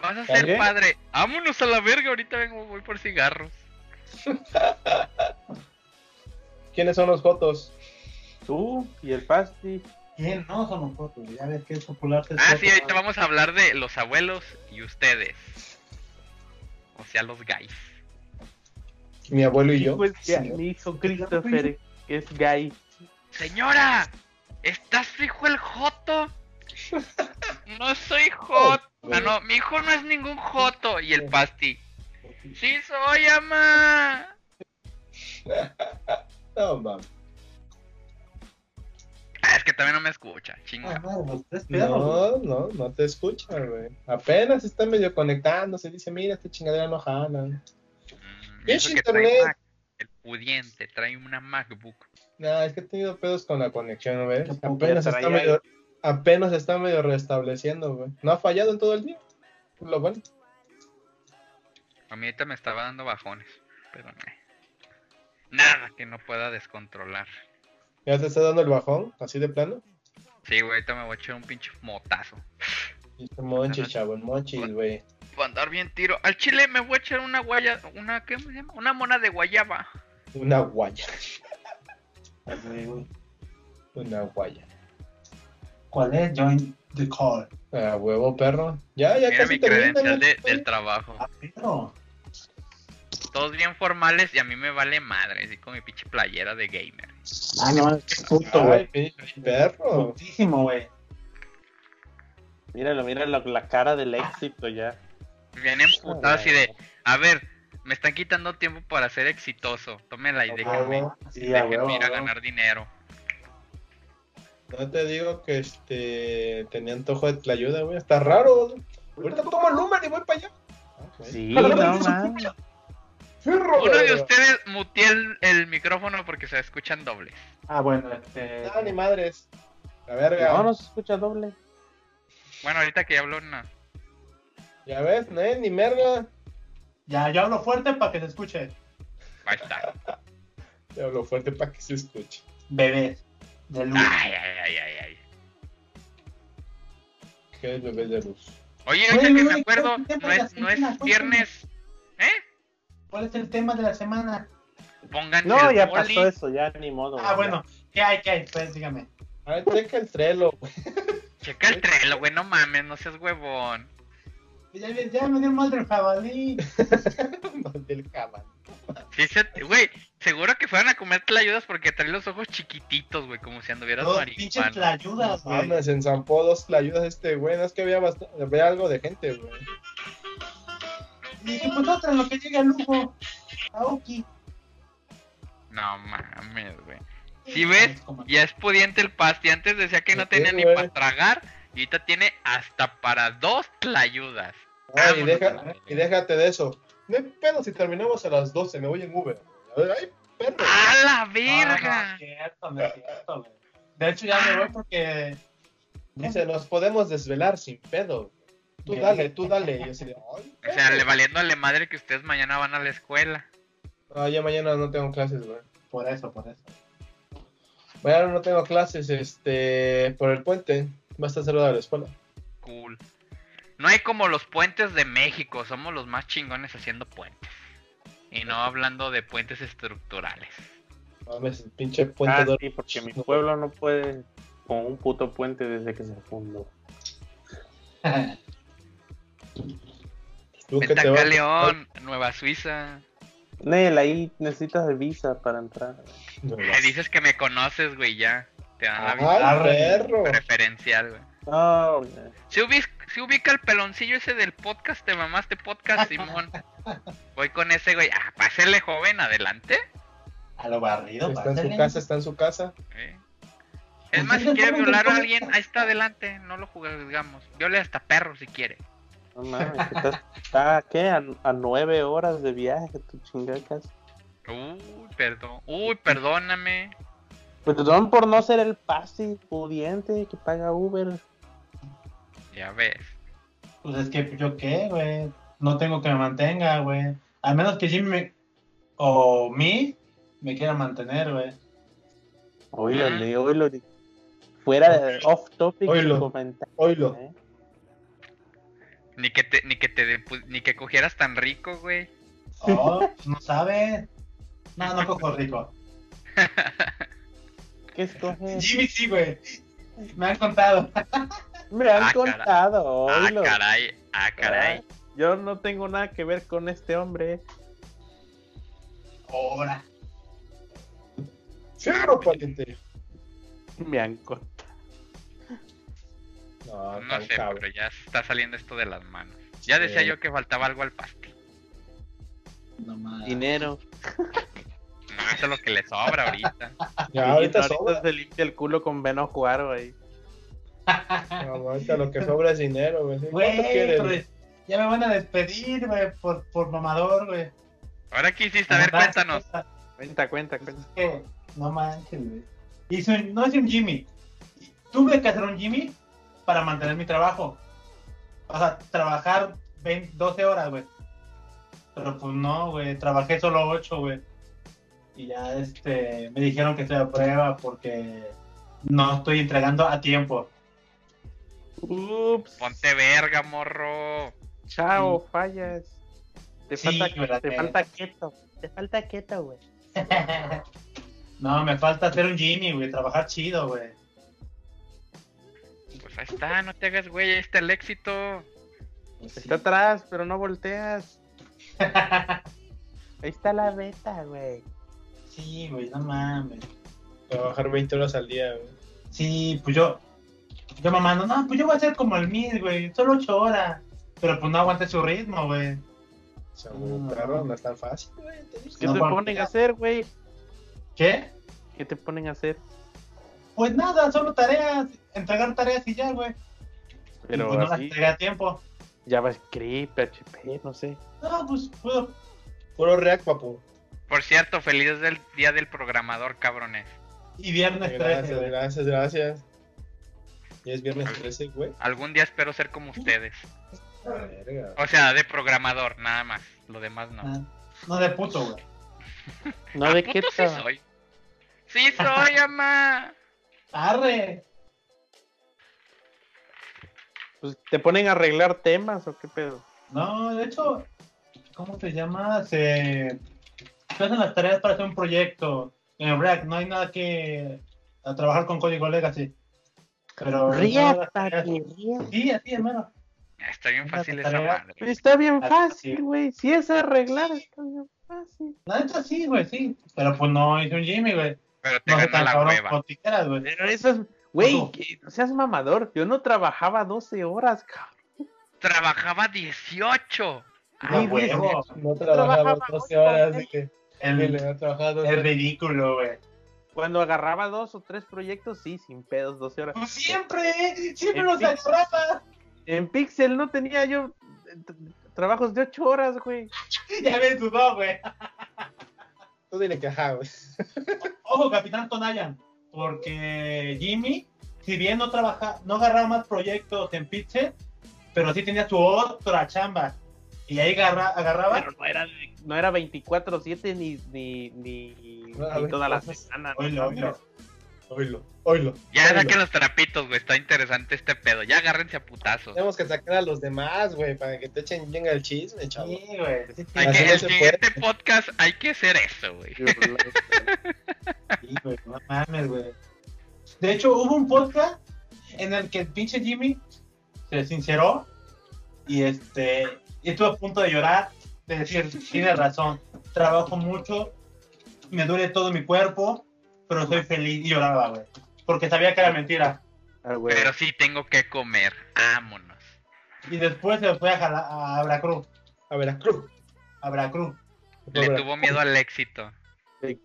Vas a ser padre. Vámonos a la verga, ahorita vengo, voy por cigarros. ¿Quiénes son los fotos? Tú y el pasti. ¿Quién? No, son los fotos. Ya ves que es popular. ser Ah, foto, sí, ahorita vamos a hablar de los abuelos y ustedes. O sea, los guys. Mi abuelo y yo. Pues Sí. mi hijo Christopher, que es gay. Señora, ¿estás fijo el joto? No soy joto. Ah, no, mi hijo no es ningún joto. Y el pasti. Sí soy, ama. No. Ah, es que también no me escucha. Chinga. Ah, no. No, no, no te escucha, güey. Apenas está medio conectando, se dice, mira, esta chingadera no jala. Mm, trae internet. Mac, el pudiente, trae una MacBook. No, es que he tenido pedos con la conexión, ¿ves? Tampoco Apenas está medio, apenas está medio restableciendo, güey. No ha fallado en todo el día. Lo bueno. A mí ahorita me estaba dando bajones, pero no. Nada que no pueda descontrolar. ¿Ya te está dando el bajón? ¿Así de plano? Sí, güey, ahorita me voy a echar un pinche motazo. Este monchis, chavo, el monchis, güey. Para andar bien tiro. Al chile me voy a echar una guaya, una, ¿qué se llama? Una mona de guayaba. Una guaya. Güey. Una guaya. ¿Cuál es? Join the call. Ah, huevo, perro. Ya, ya Mira casi mi credencial de- del trabajo. Ah, pero. Todos bien formales y a mí me vale madre, así con mi pinche playera de gamer. Ah, no, puto, güey. perro. Putísimo, güey. Míralo, míralo, la cara del éxito ya. Bien emputado así de, a ver, me están quitando tiempo para ser exitoso. Tómela y déjenme. Sí, déjenme huevo, ir a huevo. ganar dinero. No te digo que este tenía antojo de ayuda, güey. Está raro. Ahorita tomo el número y voy para allá. Ok. Sí, no Uno de ustedes muteé el, el micrófono porque se escuchan dobles. Ah, bueno, este. Ah, ni madres. La verga. No, no se escucha doble. Bueno, ahorita que ya hablo una. Ya ves, no es ni merga. Ya, yo hablo fuerte para que se escuche. Ahí está. Hablo fuerte para que se escuche. Bebés. De luz. Ay, ay, ay, ay, ay. Que es bebé de luz. Oye, Oye, ahorita que me acuerdo, ¿qué te no es, no viernes. ¿Eh? ¿Cuál es el tema de la semana? Pónganse No, el ya boli. pasó eso, ya ni modo. Ah, bueno. ¿Qué hay? ¿Qué hay? Pues dígame. A ver, checa el Trello, güey. Checa el trelo, güey, no mames, no seas huevón. Ya, ya me dio mal del jabalí. No, del cabal. Sí, se- güey, seguro que fueron a comer ayudas porque trae los ojos chiquititos, güey, como si anduvieras Dos pinches marihuana. tlayudas, güey. Mames, se enzampó dos ayudas este güey. No es que había, bast- había algo de gente, güey. Y dije, pues otra en lo que llega el lujo. Aoki. No mames, güey. Si ves, Como- ya es pudiente el pasti. Antes decía que no Sí, tenía ni para tragar. Y ahorita tiene hasta para dos tlayudas. Ah, y, deja- verga. déjate de eso. No hay pedo si terminamos a las 12, me voy en Uber. A ver, ay, perro. ¡A la No, no, verga! es cierto, no es cierto, güey. De hecho, ya me voy porque. Dice, nos podemos desvelar sin pedo. Tú dale, tú dale. Y yo así de, ay, O sea, le valiéndole madre que ustedes mañana van a la escuela. Ah, ya mañana no tengo clases, güey. Por eso, por eso. Mañana no tengo clases, este, por el puente. Va a estar cerrada la escuela. Cool. No hay como los puentes de México. Somos los más chingones haciendo puentes. Y no hablando de puentes estructurales. Mames, el pinche puente Ah, de- sí, porque mi pueblo no puede con un puto puente desde que se fundó. Vas- León, Nueva Suiza. Nel, ahí necesitas de visa para entrar. Me dices que me conoces, güey, ya. Te dan la perro. preferencial, güey. Si ubica, si ubica el peloncillo ese del podcast, te mamaste podcast, Simón. Voy con ese, güey. Ah, pásele, joven, adelante. A lo barrido, Está en su casa, está en su casa. Eh. Es más, si quiere violar a alguien, ahí está adelante. No lo juzgamos. Viole hasta perro si quiere. No mames, que estás- está, ¿qué? A, a nueve horas de viaje, tu chingada casa. Uy, perdón. Uy, perdóname. Perdón por no ser el pasti pudiente que paga Uber. Ya ves. Pues es que yo qué, güey. No tengo que me mantenga, güey. Al menos que sí me. O mí me quiera mantener, güey. Oílo, oílo. Fuera de off topic Oílo. comentario. Oílo. ¿eh? Ni que te, ni que te, de- pu- ni que cogieras tan rico, güey. Oh, no sabe. No, no cojo rico. ¿Qué escoges? Jimmy sí, güey. Me han contado. Me han Ah, contado, Ah, caray. Ah, caray. Yo no tengo nada que ver con este hombre. Ahora. Fierro, pariente. Me han contado. No, sé, cabrón. pero ya está saliendo esto de las manos. Ya decía Sí. yo que faltaba algo al pastel. No. Dinero. Es lo que le sobra ahorita. Ya, ahorita ahorita sobra. se limpia el culo con Veno Jugar, güey. No, ahorita lo que sobra es dinero, güey. ¿Cuánto Güey, pero ya me van a despedir, güey, por, por mamador, güey. Ahora qué hiciste, a ver, cuéntanos. Cuenta, cuenta, pues, cuenta. es que, no manches, güey. No hice un Jimmy. Tuve que hacer un Jimmy para mantener mi trabajo. O sea, trabajar 20 12 horas, güey. Pero pues no, güey. Trabajé solo 8, güey. Y ya este, me dijeron que estoy a prueba porque no estoy entregando a tiempo. Ups. Ponte verga, morro. Chao, fallas. Te Sí, falta, te falta quieto. Te falta quieto, güey. no, me falta hacer un Jimmy, güey. Trabajar chido, güey. Pues ahí está, no te hagas güey, ahí está el éxito. Está atrás, pero no volteas. Ahí está la beta, güey. Sí, güey, no mames. Trabajar 20 horas al día, güey. Sí, pues yo, yo mamando, no, pues yo voy a hacer como el mil, güey, solo ocho horas. Pero pues no aguanté su ritmo, güey. O sea, güey, perro, no es tan fácil, güey. ¿Qué No, te bueno, ponen ya. a hacer, güey? ¿Qué? ¿Qué te ponen a hacer? Pues nada, solo tareas, entregar tareas y ya, güey. Y Pero pues no las entregué a tiempo. JavaScript, PHP, no sé. No, pues puedo. Puro React, papu. Por cierto, feliz del día del programador, cabrones. Y viernes 13, Gracias, güey. gracias, gracias. Y es viernes 13, güey. Algún día espero ser como ustedes. Verga. O sea, de programador, nada más. Lo demás no. Ah, No de puto, güey. No de puto qué sí soy. Sí soy, ama. Arre. Pues, ¿Te ponen a arreglar temas o qué pedo? No, de hecho, ¿cómo se llama? Se, se hacen las tareas para hacer un proyecto en React. No hay nada que a trabajar con código legacy. Pero React, no. Sí, así es, mano. Está bien fácil esa madre. Está bien fácil, güey. Si es arreglar, está bien fácil. La neta sí, güey, sí. Pero pues no hice un Jimmy, güey. Pero te No tan la hueva. güey. Pero eso es, güey, no seas mamador. Yo no trabajaba 12 horas, cabrón. Trabajaba 18. Ay, Ah, güey, huevo. No Trabajaba trabajaba 12 ocho horas horas. de que El, le ha trabajado 12 es ridículo, güey. Cuando agarraba dos o tres proyectos, sí, sin pedos, 12 horas. Pues siempre, siempre En los Pixel. agarraba. En Pixel no tenía yo eh, trabajos de 8 horas, güey. Ya me dudó, güey. Tú dile que ajá, güey. Ojo, Capitán Tonayan, porque Jimmy, si bien no trabaja, no agarraba más proyectos en Pixel, pero sí tenía su otra chamba. Y ahí agarra- agarraba. Pero no era, de- no era 24-7 ni, ni, ni, No, a ni toda la semana. no Oílo, mames. oílo. Oílo, oílo. Ya saquen los trapitos, güey. Está interesante este pedo. Ya agárrense a putazos. Tenemos que sacar a los demás, güey, para que te echen bien el chisme, chavo. Sí, güey. sí, sí, Hay Así que, no el siguiente podcast hay que hacer eso, güey. sí, güey, no mames, güey. De hecho, hubo un podcast en el que el pinche Jimmy se sinceró y este y estuvo a punto de llorar, de decir, tiene razón, trabajo mucho, me duele todo mi cuerpo, pero soy feliz y lloraba, güey. Porque sabía que era mentira. Ah. Pero sí tengo que comer. Vámonos. Y después se fue a, Jala- a Veracruz, A Veracruz. a Veracruz. Le tuvo miedo al éxito.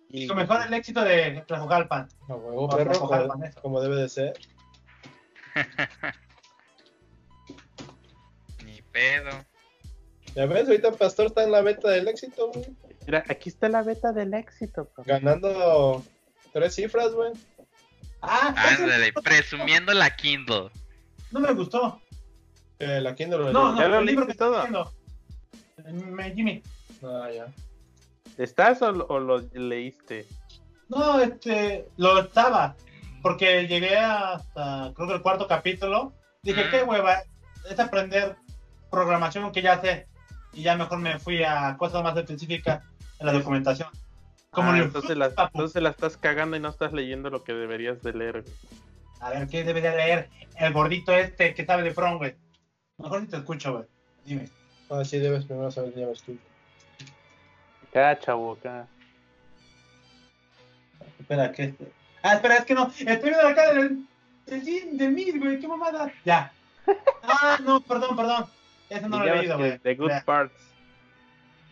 Y lo mejor el éxito de Tlajojalpan. A huevo, perro, como, como debe de ser. Ni pedo. Ya ves, ahorita Pastor está en la beta del éxito, güey. Mira, aquí está la beta del éxito, papá. Ganando tres cifras, güey. Ah, Ándale, presumiendo la Kindle. no me gustó. Eh, la Kindle. No, no, ¿Ya lo el libro que todo? Me- Jimmy. Ah, ya. ¿Estás o, lo- o lo leíste? No, este, lo estaba, porque llegué hasta, creo que el cuarto capítulo. Dije, Mm. qué hueva, es aprender programación que ya sé. Y ya mejor me fui a cosas más específicas en la documentación. Como Ah, entonces, la, entonces la estás cagando y no estás leyendo lo que deberías de leer. güey. A ver, ¿qué debería leer? El gordito este que sabe de front, güey. Mejor ni te escucho, güey. Dime. Ah, sí, debes primero saber JavaScript. Acá, chavo, acá. Espera, ¿qué? este? Ah, espera, es que no. Estoy viendo acá del, del, del, del Mid, güey. ¿Qué mamada? Ya. Ah, no, perdón, perdón. Ese no lo he Digamos leído, que güey. The Good. Parts.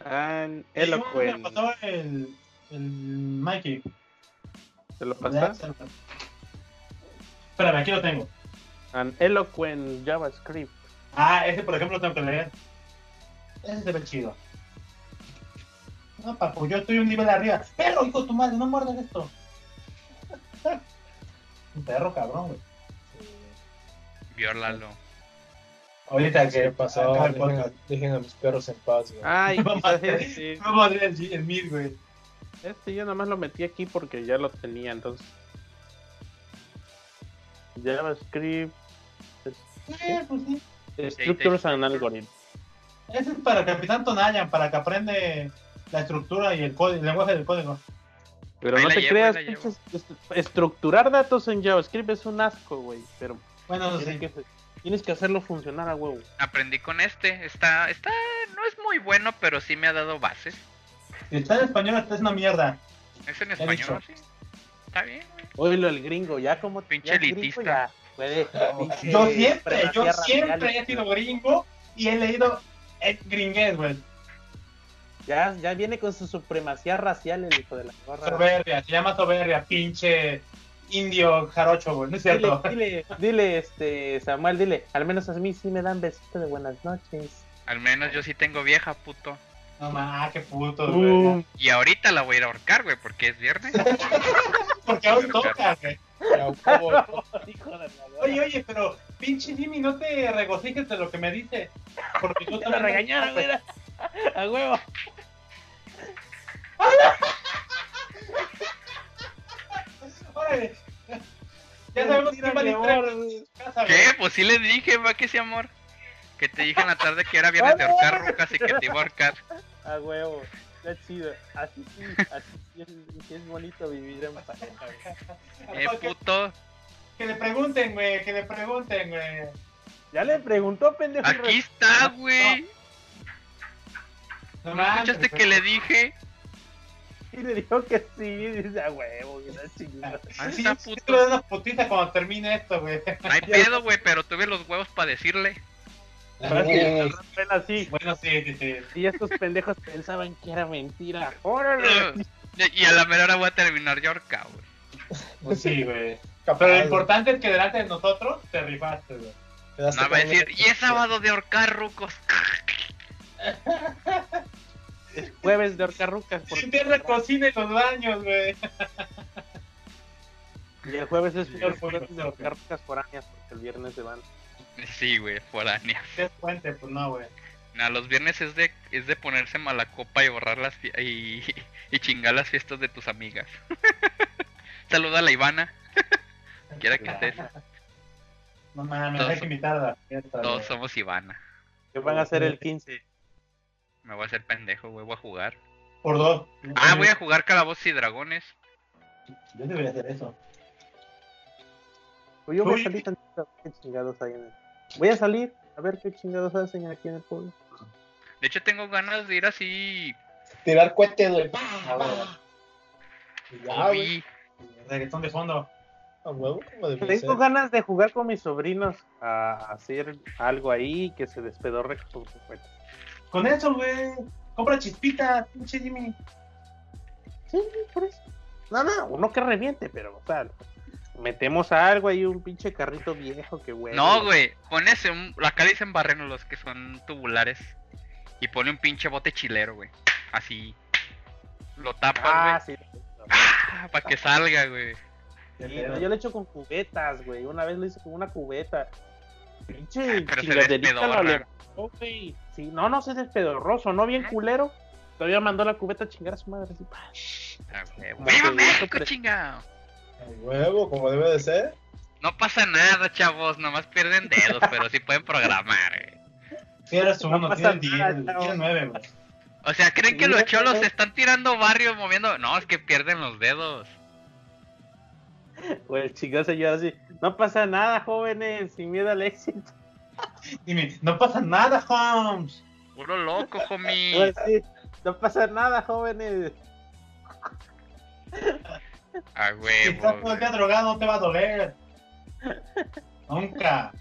And que me Eloquent. pasó el, el Mikey. ¿Te lo pasas? Espérame, aquí lo tengo. An eloquent JavaScript. Ah, ese por ejemplo lo tengo que leer. Ese se ve chido. No, papu, yo estoy un nivel arriba. Perro, hijo de tu madre, no muerdas esto. un perro cabrón, güey. Viólalo. Ahorita ¿Qué que pasó? el Dejen a, podcast. dejen a mis perros en paz, güey. Ay, Vamos quizás a hacer- este, Vamos a leer el, el mid, güey. este yo nomás lo metí aquí porque ya lo tenía, entonces. JavaScript, Eh, pues sí. Structures and Algorithms. Ese es para Capitán Tonayan, para que aprende la estructura y el, código, el lenguaje del código. Pero Ahí no te llevo, creas, est- estructurar datos en JavaScript es un asco, güey. Pero Bueno, eso sí. que, tienes que hacerlo funcionar a huevo. Aprendí con este. Está, está, no es muy bueno, pero sí me ha dado bases. Si está en español, esta es una mierda. Es en español, sí. Está bien. Oílo el gringo, ya como Pinche elitista. ya puede, pinche Yo siempre, yo siempre he sido gringo y he leído el gringués, güey. Ya, ya viene con su supremacía racial el hijo de la gorra. Soberbia, se llama soberbia, pinche indio jarocho, güey. No es Dile, cierto. dile, dile, este, Samuel, dile, al menos a mí sí me dan besito de buenas noches. Al menos yo sí tengo vieja, puto. No más, qué puto, Uh. güey. Y ahorita la voy a ir a ahorcar, güey, porque es viernes. Porque aún toca, güey. La. Oye, oye, pero pinche Jimmy, no te regocijes de lo que me dice. Porque yo Te lo también- regañaron, mira. A huevo. Amor. ¿Qué? Pues sí le dije, va que sí, amor. Que te dije en la tarde que era viernes de ahorcar rucas y que te iba a ahorcar. A huevo. Está chido. Así sí, así sí es, sí es bonito vivir en pareja. güey. Eh, puto. Que le pregunten, güey, que le pregunten, güey. Ya le preguntó, pendejo. Aquí está, güey. No ¿No mames, escuchaste que le dije? Y le dijo que sí, y dice a huevo, que chingada. Ahí Sí, está, sí, puto. una putiza cuando termine esto, güey. No hay pedo, güey, pero tuve los huevos para decirle. Así. Bueno, sí, sí, sí. Y estos pendejos pensaban que era mentira. ¡Órale! Y a la mera hora voy a terminar ahorcado, güey. Pues sí, güey. Pero lo importante es que delante de nosotros te rifaste, güey. No va a decir, y es sábado de ahorcar rucos. Es jueves de horcarrucas. por- Limpiar la cocina y los baños, güey. Y el jueves es el jueves de horcarrucas foráneas porque el viernes se van. Sí, güey, foránea. ¿Qué es puente? Pues no, güey. No, los viernes es de, es de ponerse mala copa y borrar las y, y chingar las fiestas de tus amigas. Saluda a la Ivana. Quiera que estés. No mames, Todos hay que son- invitar a la fiesta, Todos somos Ivana. ¿Qué van a hacer el 15? Me voy a hacer pendejo, güey, voy a jugar. Por dos. Ah, voy a jugar Calabozos y Dragones. Yo debería hacer eso. Pues yo voy a salir tantito a ver qué chingados hay en el... Voy a salir a ver qué chingados hacen aquí en el pueblo. De hecho, tengo ganas de ir así. Tirar cohetes, güey. Ya, güey. Reggaetón de fondo. A huevo, como debe Tengo ser. ganas de jugar con mis sobrinos a hacer algo ahí que se despedorre con su cuenta. Con eso, güey. Compra chispitas, pinche Jimmy. Sí, por eso. No, no, uno que reviente, pero, o sea, metemos algo ahí, un pinche carrito viejo que güey. No, güey, pones un, la cáliz en barreno, los que son tubulares. Y pone un pinche bote chilero, güey. Así. Lo tapas, güey. Ah, sí. Ah, para que salga, güey. Sí, no, yo lo he hecho con cubetas, güey. Una vez lo hice con una cubeta. Pinche chingaderita lo levantó, güey. Sí, no, no se despedorroso, no bien culero. Todavía mandó la cubeta a chingar a su madre. Así. Ah, ¡Viva que México, pre- chingado! A huevo, como debe de ser. No pasa nada, chavos, nomás pierden dedos, pero sí pueden programar, güey. Si eres No uno, pasa tienes nada, 10, chavo. tienes 9, güey. O sea, ¿creen que los cholos se están tirando barrios moviendo? No, es que pierden los dedos. O el chingado se llora así. No pasa nada, jóvenes, sin miedo al éxito. Dime, no pasa nada, Holmes. Puro loco, homie. no pasa nada, jóvenes. A Si estás huevo. todo el día drogado, no te va a doler. Nunca.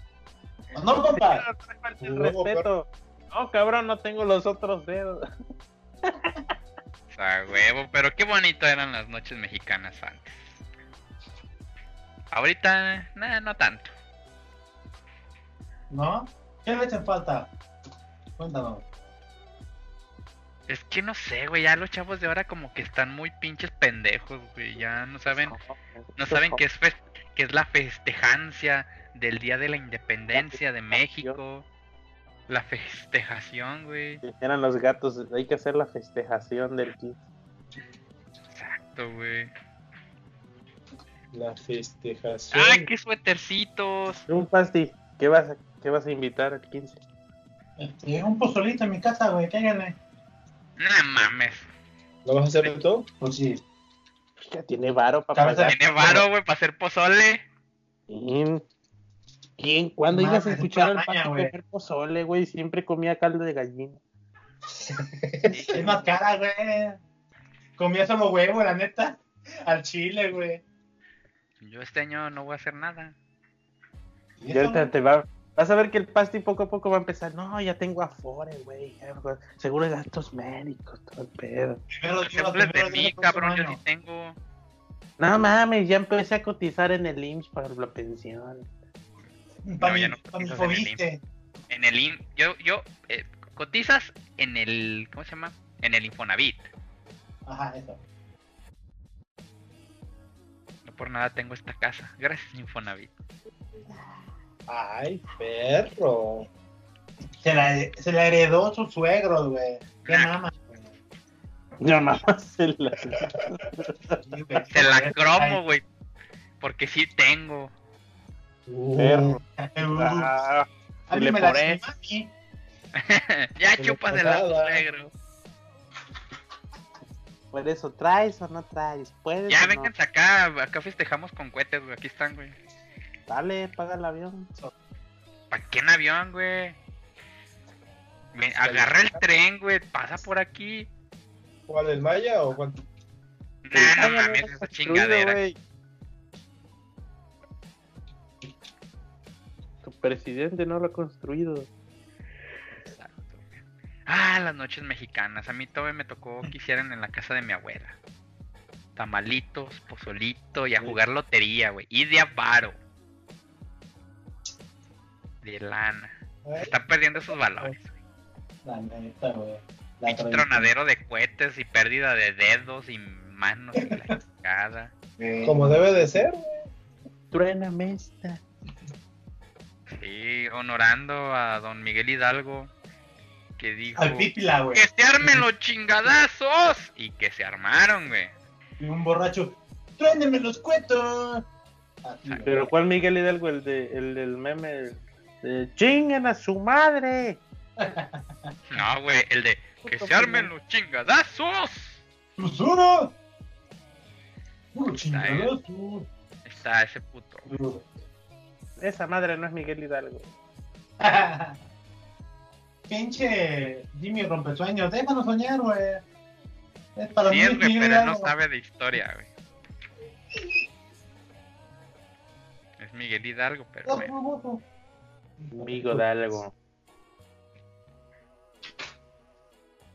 No, compa. No el respeto. No, cabrón, no tengo los otros dedos. A huevo, pero qué bonito eran las noches mexicanas antes. Ahorita, nah, no tanto. ¿No? ¿Qué le echan falta? Cuéntanos. Es que no sé, güey, ya los chavos de ahora como que están muy pinches pendejos, güey. Ya no saben, no saben qué es, qué es la festejancia del Día de la Independencia de México. La festejación, güey. Eran los gatos, hay que hacer la festejación del 15. Exacto, güey. La festejación. ¡Ay, qué suétercitos! Un pasti, ¿qué vas a, qué vas a invitar al 15? Este, un pozolito en mi casa, güey, cáiganle. No mames. ¿Lo vas a hacer tú? Pues sí. Ya tiene varo para. Tiene varo, güey, para hacer pozole. ¿Quién? ¿Quién? ¿Cuándo ibas a escuchar al güey. comer pozole, güey? Siempre comía caldo de gallina. Es más cara, güey. Comía solo huevo, la neta. Al chile, güey. Yo este año no voy a hacer nada. ¿Y Y eso, ahorita güey? te va, vas a ver que el pasti poco a poco va a empezar. No, ya tengo afore, güey. ya, Seguro de gastos médicos, todo el pedo. Primero de primero Dios, mí, cabrón, yo sí tengo. No mames, ya empecé a cotizar en el IMSS para la pensión. Pa' No, mi- ya no mi cotizas en el Fobiste. En el in, yo, yo, eh, cotizas en el, ¿cómo se llama? En el Infonavit. Ajá, eso. Por nada tengo esta casa. Gracias, Infonavit. Ay, perro. Se la, se la heredó su suegro, güey. Qué güey. Yo nada más se la... Se la cromo, güey. Porque sí tengo. Perro. Uh, Ah, a mí me la ya Como chúpasela, pasada. negro. Por eso, ¿traes o no traes? ¿Puedes Ya no? vengan acá, acá festejamos con cohetes, güey. Aquí están, güey. Dale, paga el avión. ¿Para qué en avión, güey? Agarra el tren, güey. Pasa por aquí. ¿Cuál, el Maya o cuál? Nah, no Ay, mames, esa chingadera. güey. Tu presidente no lo ha construido. Ah, las noches mexicanas. A mí todavía me tocó que hicieran en la casa de mi abuela. Tamalitos, pozolito y a jugar lotería, güey. Y de avaro. De lana. Se están perdiendo esos valores. güey. La neta, güey. La Pinche tronadero de cohetes y pérdida de dedos y manos y la chingada. Güey. Como debe de ser, güey. Truéname esta. Sí, honorando a don Miguel Hidalgo. Que dijo... Al pípila, güey. ¡Que se armen los chingadazos! Y que se armaron, güey. Y un borracho. ¡Tráenme los cuetos! Pero ¿cuál Miguel Hidalgo? El, de, el del meme. De chinguen a su madre. No, güey, el de que se armen los chingadazos. ¡Tus unos! ¡Puro chingadazo! Está ese puto. Esa madre no es Miguel Hidalgo. Pinche Jimmy Rompesueños, déjanos soñar, güey. Es para Sí, mí, Miguel pero él no Hidalgo. sabe de historia, güey. Es Miguel Hidalgo, pero No, bueno. no, no. Amigo de algo.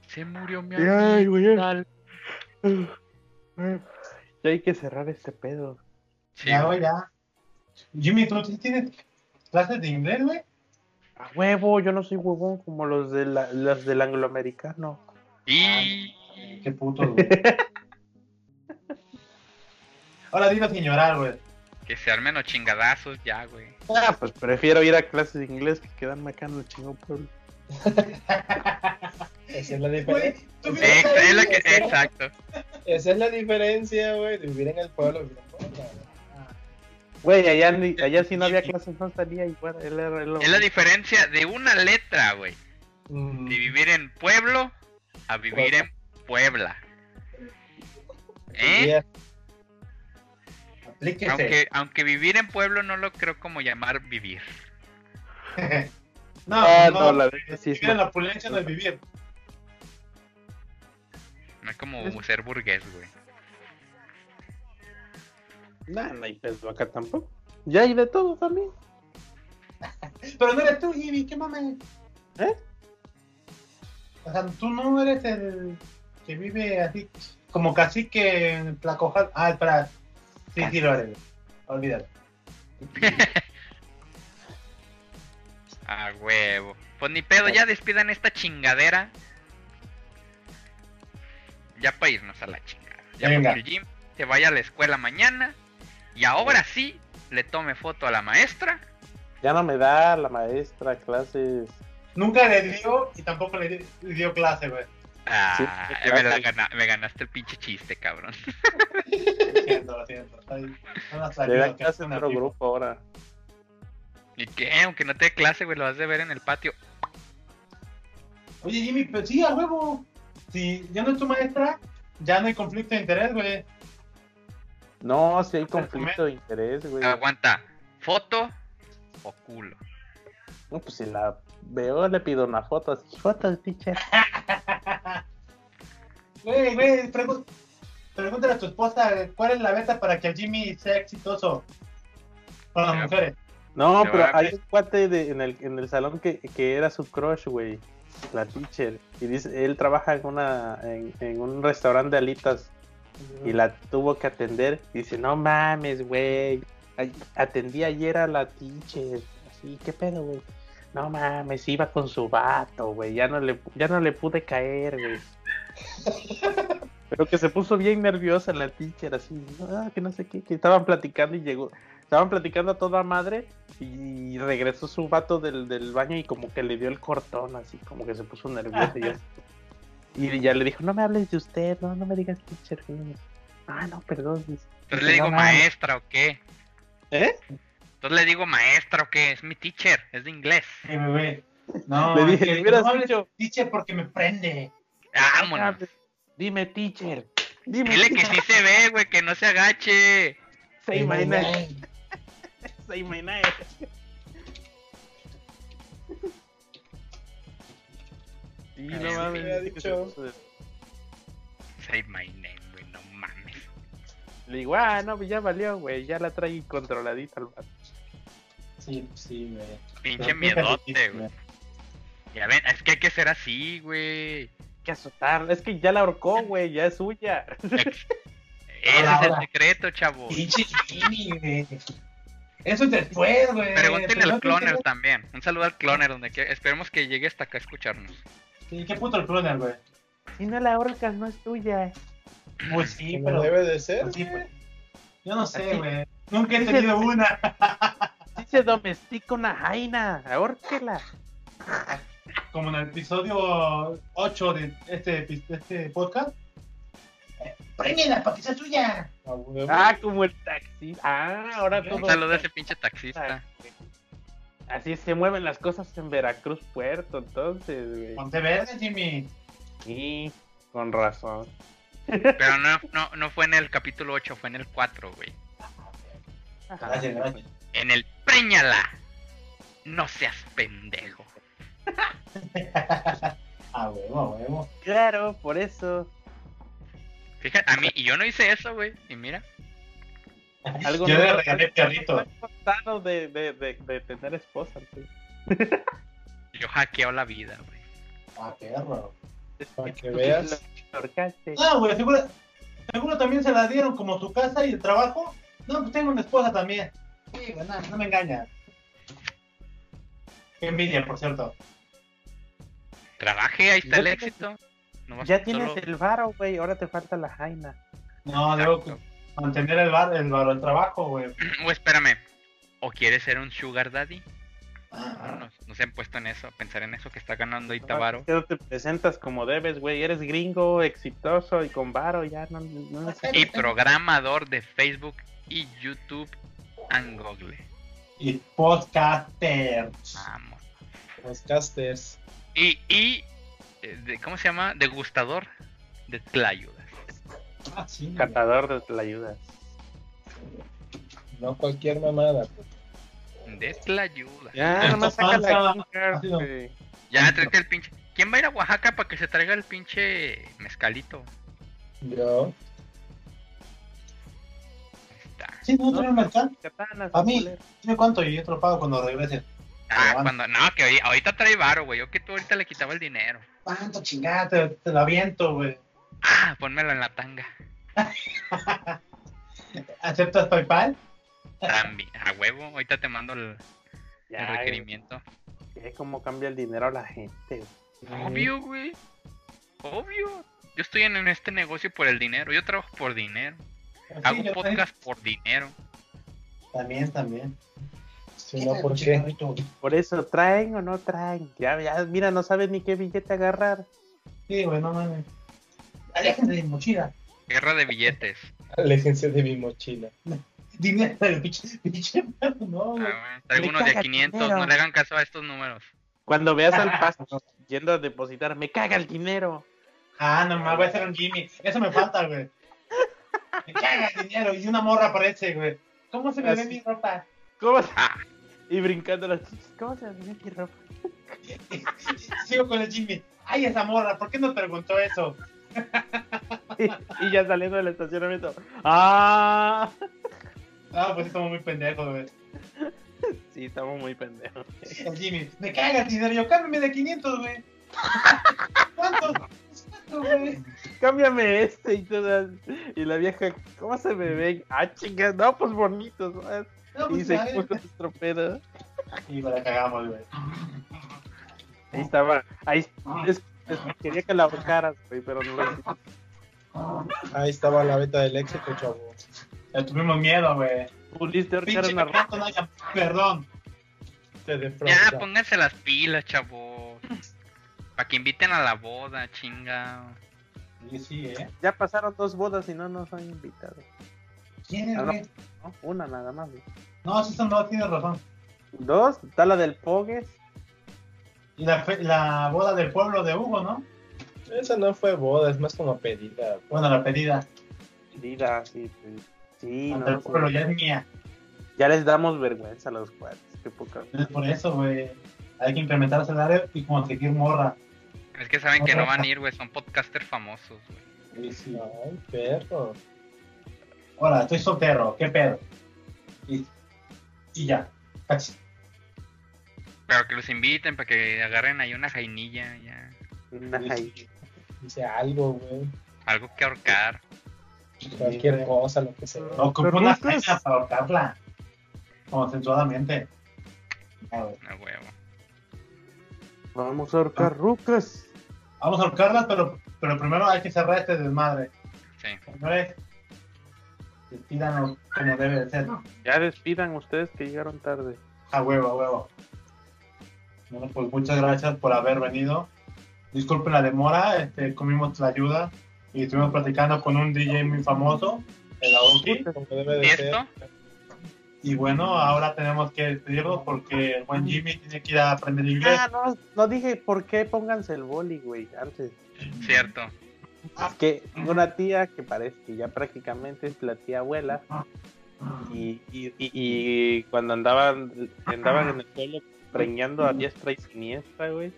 Se murió mi amigo. Hidalgo. Ya hay que cerrar este pedo. Sí, ya, güey. ya. Jimmy, ¿tú tienes clases de inglés, güey? A huevo, yo no soy huevón como los, de la, los del angloamericano. Y Qué puto, güey. Ahora dilo sin llorar, güey. que se armen los chingadazos ya, güey. Ah, pues prefiero ir a clases de inglés que quedarme acá en el chingón pueblo. Esa es la diferencia. exacto. Esa es la diferencia, güey, de vivir en el pueblo. vivir en Puebla, güey. Güey, allá, ni- allá si no había clases no salía igual. Él era Es la diferencia de una letra, güey. Mm, De vivir en pueblo a vivir en Puebla. ¿Eh? Aunque, aunque vivir en pueblo no lo creo como llamar vivir. no, Ah, no, no, la neta sí es vivir en la opulencia no es vivir. No es como ser burgués, güey. Nah, no hay pedo acá tampoco. Ya hay de todo también. Pero no eres tú, Jimmy, qué mames. ¿Eh? O sea, tú no eres el que vive así, como cacique en Tlacojal. Ah, espera. Sí, sí, lo haré. Olvídalo. A huevo. Pues ni pedo, ya despidan esta chingadera. Ya para irnos a la chingada. Ya Venga. porque el Jim se vaya a la escuela mañana. Y ahora sí le tome foto a la maestra. Ya no me da la maestra clases. Nunca le dio y tampoco le, di- le dio clase, güey. Ah, Sí, me, la claro. gana- me ganaste el pinche chiste, cabrón. Lo siento, lo siento. Le da que clase en otro grupo ahora. ¿Y qué? Aunque no te dé clase, güey, lo vas a ver en el patio. Oye, Jimmy, pero sí, a huevo. Si ya no es tu maestra, ya no hay conflicto de interés, güey. No, si hay conflicto de interés, güey. Aguanta. ¿Foto o culo? No, pues si la veo, le pido una foto. Así, foto, teacher. Güey, güey, pregúntale a tu esposa cuál es la beta para que el Jimmy sea exitoso con las mujeres. No, pero hay un cuate de, en, el, en el salón que, que era su crush, güey. La teacher. Y dice, él trabaja en una en, en un restaurante de alitas y la tuvo que atender. Dice, no mames, güey. Atendí ayer a la teacher. Así, ¿qué pedo, güey? No mames, iba con su vato, güey. Ya no le, ya no le pude caer, güey. Pero que se puso bien nerviosa la teacher, así, ah, que no sé qué, que estaban platicando y llegó, estaban platicando a toda madre y regresó su vato del, del baño y como que le dio el cortón, así, como que se puso nervioso y ya, y ya le dijo, no me hables de usted, no, no me digas teacher. no". Ah, no, perdón. Entonces le digo maestra o qué. ¿Eh? Entonces le digo maestra o qué. Es mi teacher, es de inglés. Sí, bebé. No, Le dije, que no hables dicho, teacher porque me prende. Vámonos. dime teacher, dime Dile que sí se ve, güey, que no se agache. Say my name, say my name. No mames. me dicho. Say my name, güey, no mames. Le digo, ah, no, pues ya valió, güey, ya la trae controladita al vato. Sí, sí, güey. Pinche Pero miedote, güey. Ya ven, es que hay que ser así, güey. Hay que azotarla, es que ya la ahorcó, güey, ya es suya. Ese es el secreto, chavo. Pinche Jimmy, güey. Eso es después, güey. Pregúntenle al cloner también. Un saludo al cloner, donde que esperemos que llegue hasta acá a escucharnos. Sí, qué puto el cloner, güey. Si no la ahorcas, no es tuya. Pues sí, pero. debe de ser. pues sí, güey. pues. Yo no sé, güey. Nunca he Dice- tenido una. Si se domestica una jaina, ahórquela. Como en el episodio 8 de este, de este podcast. Eh, Préndela para que sea suya. A huevo. Ah, como el taxi. Ah, ahora todo. Un saludo a ese pinche taxista. Así se mueven las cosas en Veracruz, Puerto, entonces, güey. Ponte verde, Jimmy. Sí, con razón. Pero no, no, no fue en el capítulo 8, fue en el 4, güey. Ajá. Gracias, gracias. En el Préñala. No seas pendejo. A huevo, a huevo. Claro, por eso. Fíjate, a mí, y yo no hice eso, güey. Y mira, Yo le regalé algo perrito. de, de, de, de tener esposa, güey. yo hackeo la vida, güey. Ah, perro. Para que veas. No, güey, seguro, seguro también se la dieron como tu casa y el trabajo. No, pues tengo una esposa también. Sí, güey, no, no me engañas. Qué envidia, por cierto. Trabajé, ahí está el éxito. Ya tienes solo- el varo, güey. Ahora te falta la jaina. No, debo mantener el bar, el bar, el trabajo, güey. O espérame. ¿O quieres ser un sugar daddy? Ah, No, no se han puesto en eso, pensar en eso que está ganando. Que no te presentas como debes, güey. Eres gringo, exitoso y con varo. Ya no, no Y programador de Facebook y YouTube and Google. Y podcaster. Vamos. Los casters. Y, y eh, de- ¿cómo se llama? Degustador de tlayudas. Ah, sí, catador de la ayuda. No cualquier mamada. De tlayudas. Ya, nomás saca la no. güey. Ya, tráete el pinche. ¿Quién va a ir a Oaxaca para que se traiga el pinche mezcalito? Yo. Sí, no tengo mercado. Katanas, A mí. Dime cuánto y yo te lo pago cuando regrese. Ah, cuando. No, que hoy- ahorita trae varo, güey. Yo que tú ahorita le quitaba el dinero. ¿Cuánto chingada? Te, te lo aviento, güey. Ah, ponmelo en la tanga. ¿Aceptas PayPal? También, a huevo. Ahorita te mando el, requerimiento. güey, cómo cambia el dinero a la gente. Obvio, güey. Obvio. Yo estoy en, en este negocio por el dinero. Yo trabajo por dinero. Sí, Hago podcast por dinero. También, también. Si no, ¿por qué? Por eso, ¿traen o no traen? Ya, ya, mira, no sabes ni qué billete agarrar. Sí, güey, no mames. Aléjense de mi mochila. Guerra de billetes. Aléjense de mi mochila. Dinero, el pinche, pinche, no, Ah. Algunos de a caga 500. dinero. No le hagan caso a estos números. Cuando veas al pasto yendo a depositar, me caga el dinero. Ah, no mames, voy a hacer un Jimmy. Eso me falta, güey. Me caga el dinero y una morra aparece, güey. ¿Cómo se me ve mi ropa? ¿Cómo se- Ah, Y brincando las. ¿Cómo se ve mi ropa? Sigo con el Jimmy. Ay, esa morra, ¿por qué no preguntó eso? Y, ya saliendo del estacionamiento. ¡Ah! Ah, pues estamos muy pendejos, güey. Sí, estamos muy pendejos. El Jimmy, me caga el dinero. Yo, cámbiame de 500, güey. ¿Cuánto? ¿Cuánto, güey? Cámbiame este y todas. Y la vieja, ¿cómo se me ve? Ah, chingas, no, pues bonitos. ¿no? No, Y pues, se puso nuestro pedo. Y me la cagamos, güey. Ahí estaba. Ahí es- es- quería que la ahorcaras, güey, pero no. Ahí estaba la beta del éxito, chavo. Ya tuvimos miedo, güey. Pudiste ahorcar Pinche una ropa. canto, no haya perdón. Te ya, pónganse las pilas, chavos. Para que inviten a la boda, chinga. Sí, sí, ¿eh? Ya pasaron dos bodas y no nos han invitado. ¿Quién es, no. güey? ¿no? Una nada más. güey. No, sí son dos, tienes razón. Dos, está la del Pogues. Y la, fe- la boda del pueblo de Hugo, ¿no? Esa no fue boda, es más como pedida. Bueno, la pedida. Vida, sí, pues, sí, Ante no, el pueblo sí. ya es mía. Ya les damos vergüenza a los cuates. Qué poca. Entonces, por eso, güey. Hay que implementar área y conseguir morra. Es que saben que no van a ir, güey. Son podcasters famosos, güey. Sí, sí. Ay, perro. Hola, estoy soltero. ¿Qué pedo? Y, y ya. Cachis. Pero que los inviten para que agarren ahí una jainilla, ya. Ay, Dice algo, güey. Algo que ahorcar. Cualquier cosa, lo que sea. Ocupo Pero una jaina para ahorcarla. Consensuadamente. A huevo. Vamos a ahorcar rucas. Vamos a ahorcarlas, pero, pero primero hay que cerrar este desmadre. Sí. Señores, despídanos como debe de ser. Ya despidan ustedes que llegaron tarde. A huevo, a huevo. Bueno, pues muchas gracias por haber venido. Disculpen la demora, este, comimos la ayuda y estuvimos platicando con un DJ muy famoso, el Aoki. ¿Y bueno, ahora tenemos que despedirnos porque el buen Jimmy tiene que ir a aprender inglés. Ah, no, no dije por qué pónganse el boli, güey, antes. Cierto. Es que tengo una tía que parece que ya prácticamente es la tía abuela. Y, y, y, y cuando andaban, andaban en el pueblo preñando a diestra y siniestra, güey.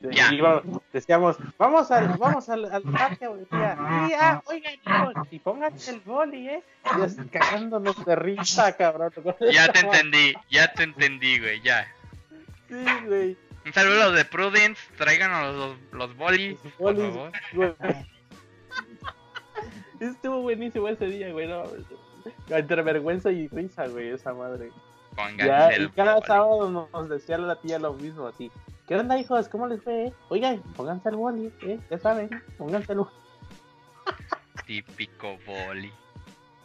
Ya. decíamos, vamos al, vamos al, al parque, güey, oigan, hijos, y pónganse el boli, eh. Y así cagándonos de risa, cabrón. Ya te entendí, ya te entendí, güey, ya. Sí, güey. Un saludo de Prudence, traigan los, los, los bolis, Los por bolis, favor. güey. Estuvo buenísimo ese día, güey. No, entre vergüenza y risa, güey, esa madre. Pónganse Ya, el y cada boli. sábado nos, decía la tía lo mismo, así. ¿Qué onda, hijos? ¿Cómo les fue? eh? Oigan, pónganse el boli, ¿eh? Ya saben, pónganse el, Típico boli.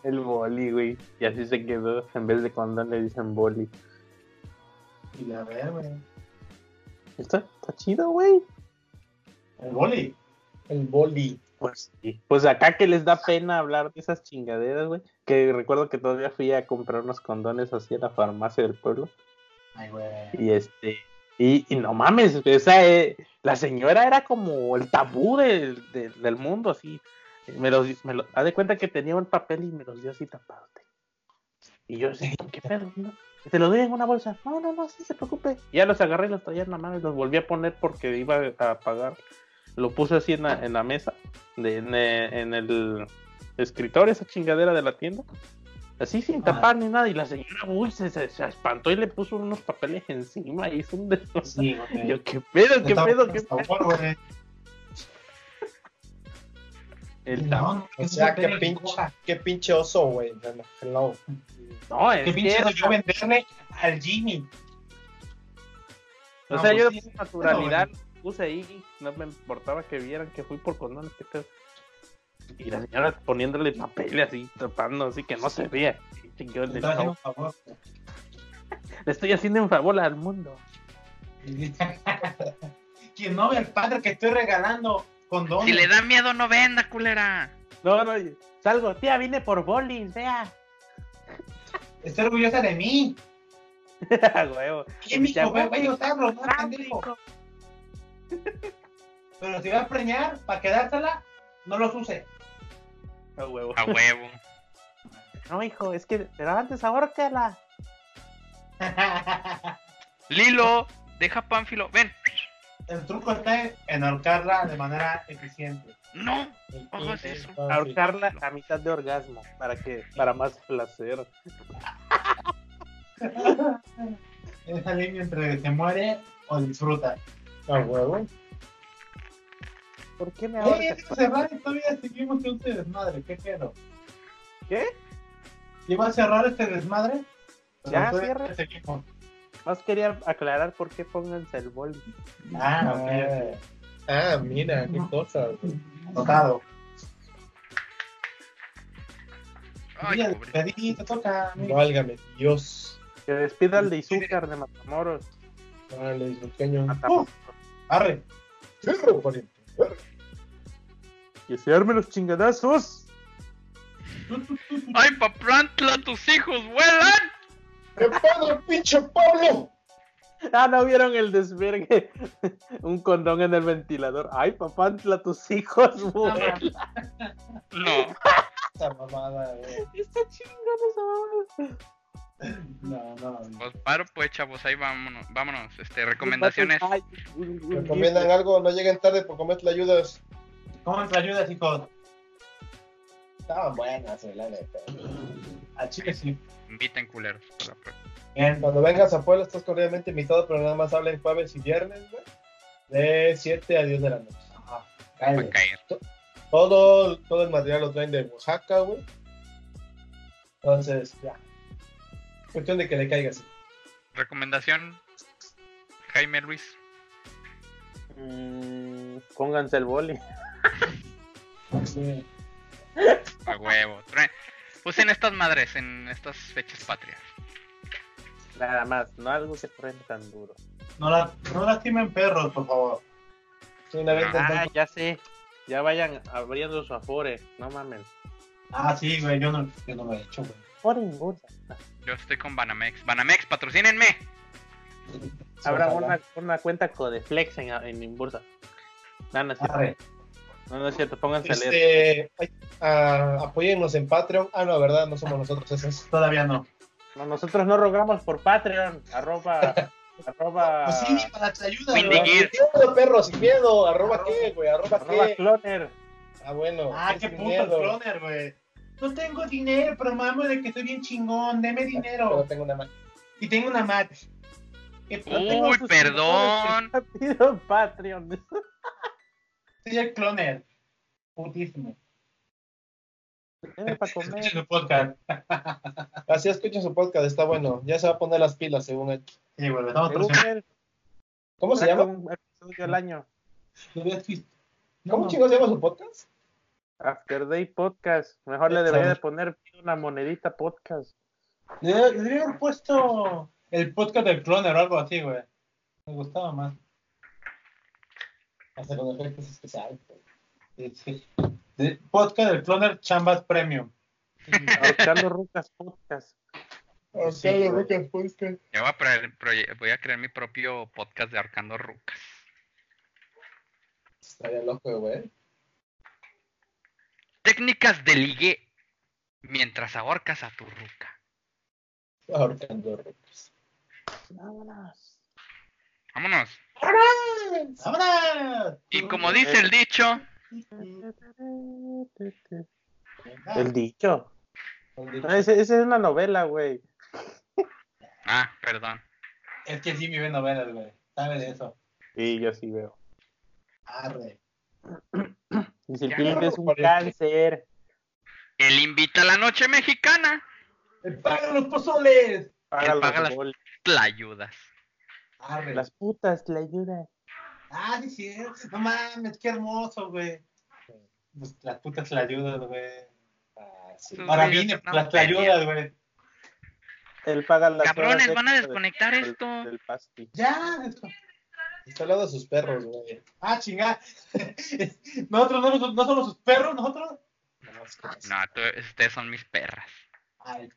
el boli, güey. Y así se quedó. En vez de condón le dicen boli. Y la ver, güey. Está, está chido, güey. El boli. El boli. Pues sí. Pues acá que les da pena hablar de esas chingaderas, güey. Que recuerdo que todavía fui a comprar unos condones así a la farmacia del pueblo. Ay, güey. Y este, y, y no mames, o sea, eh, la señora era como el tabú del- del- del mundo, así. Me los, me lo, haz de cuenta que tenía un papel y me los dio así tapados. Y yo así, ¿qué pedo? no? Te lo doy en una bolsa. No, no, no, sí se preocupe. Y ya los agarré y los traía en la mano y los volví a poner porque iba a pagar. Lo puse así en la, en la mesa, de, en, eh, en el escritorio, esa chingadera de la tienda. Así sin tapar ni nada. Y la señora, uy, se, se, se espantó y le puso unos papeles encima y hizo un desastre. Sí. Yo, ¿qué pedo, qué pedo, qué pedo? El No, no, O es sea, qué pinche, qué pinche oso, güey. Hello. No, es Qué pinche soy yo venderle al Jimmy. O No, sea, pues yo sí, con naturalidad bueno. Puse ahí, no me importaba que vieran que fui por condones. ¿qué pedo? Y la señora poniéndole papel así, tapando, así que no se vea. Te le, estaba haciendo estaba- un favor. le estoy haciendo un favor al mundo. Quien no ve al padre que estoy regalando condones. Si le da miedo, no venda, culera. No, no, salgo, tía, vine por bolis, vea. Estoy orgullosa de mí. A huevo. ¿Qué, mijo? Güey. güey, usarlo, no. Pero si va a preñar para quedársela, no los use. A huevo. A huevo. No, hijo, es que, pero antes ahórcala. Lilo, deja Pánfilo. Ven. El truco está en ahorcarla de manera eficiente. No. Hagas eso. Ahorcarla a mitad de orgasmo, para que, para más placer. Esa línea entre se muere o disfruta. A huevo. ¿Por qué me Oye, ahorcas? ya se cerrar y todavía seguimos con este desmadre. ¿Qué pedo? ¿Qué? ¿Iba a cerrar este desmadre? Ya, cierra. seguimos. Más quería aclarar por qué pónganse el boli. Ah, ok. Ah, mira, qué cosa. Tocado. Ay, pobre. despedida, te toca. Válgame, Dios. Que despida al de Izúcar de Matamoros. Vale, disfruteño. Matamoros. Arre. Fierro, pariente. Que se armen los chingadazos. Ay, paplantla, tus hijos vuelan. ¡Qué padre, pinche Pablo! Ah, ¿no vieron el desvergue? Un condón en el ventilador. Ay, papantla, tus hijos, güey. No. Esta mamada, güey. Está chingón esa mamá. No, no. Pues paro, pues, chavos. Ahí vámonos. Vámonos. Este, recomendaciones. Recomiendan algo, no lleguen tarde por comer la ayudas. ¿Cómo te ayudas, hijos? Estaban buenas, güey, la neta. A Chile sí. Inviten culeros. por la próxima. Bien. Cuando vengas a Puebla estás cordialmente invitado, pero nada más hablen jueves y viernes, güey. De 7 a 10 de la noche. Ajá. Caer. Todo, todo el material lo traen de Oaxaca, güey. Entonces, ya. Cuestión de que le caigas. Recomendación. Jaime Luis. Mm, pónganse el boli. Sí. A huevo. Usen estas madres en estas fechas patrias. Nada más, no algo que truene tan duro. No, la, no lastimen perros, por favor. Sí, una vez Ah, ya sé. Ya vayan abriendo su afore. No mames. Ah, sí, güey, yo no, yo no lo he hecho, güey. En bolsa. Yo estoy con Banamex. Banamex, patrocínenme. Habrá una, una cuenta Codeflex en, en Inbursa. No, no es cierto. No, no es cierto. Pónganse a leer. Este, ah, apóyennos en Patreon. Ah, no, verdad, no somos nosotros esos. Todavía no. No, nosotros no rogamos por Patreon. Arroba. arroba. Pues sí, para te ayuda. Sin miedo, perro, sin miedo. Arroba qué, güey, arroba arroba qué. cloner. Ah, bueno. Ah, qué puto miedo. cloner, güey. No tengo dinero, pero mamo de que soy bien chingón. Deme Pero dinero. tengo una Mac. Y tengo una No tengo Uy, perdón. pidiendo Patreon. soy el cloner. Putísimo. Deme para Escuchen comer. su podcast. Así escuchen su podcast, está bueno. Ya se va a poner las pilas, según él. Sí, estamos él, ¿Cómo se llama? Un episodio al año. Visto. No, ¿Cómo no. chicos se llama su podcast? After Day Podcast. Mejor le debería de poner una monedita podcast. Le debería haber puesto el podcast del cloner o algo así, güey. Me gustaba más. Hasta con efectos especiales. Sí, sí. De- podcast del cloner Chambas Premium. Ahorcando Rucas Podcast. Sí, güey. Lucas Podcast. Yo voy a, voy a crear mi propio podcast de Arcando Rucas. Estaría loco, güey. Técnicas de ligue mientras ahorcas a tu ruca. Ahorcando Rucas. Vámonos. Vámonos. ¡Vámonos! Y como dice el dicho, El dicho. No, ese- esa es una novela, güey. ah, perdón. Es que sí me ve novelas, güey. ¿Sabe de eso? Sí, yo sí veo. Arre. Si el cliente es un parece. cáncer. Él invita a la noche mexicana. ¡Me pagan los pozoles! Paga paga los las- Tlayudas. Arre. Las putas le ayudan. Ah, sí, sí. No mames, qué hermoso, güey. Pues, las putas la ayudan, güey. Ah, sí. Ahora vine, una las ayudas, güey. Él paga las Cabrones, van a desconectar del- esto. Del. Ya. Está hablando de sus perros, güey. Ah, chingada. nosotros no, no, somos sus perros, nosotros. No, ustedes son mis perras. Ay.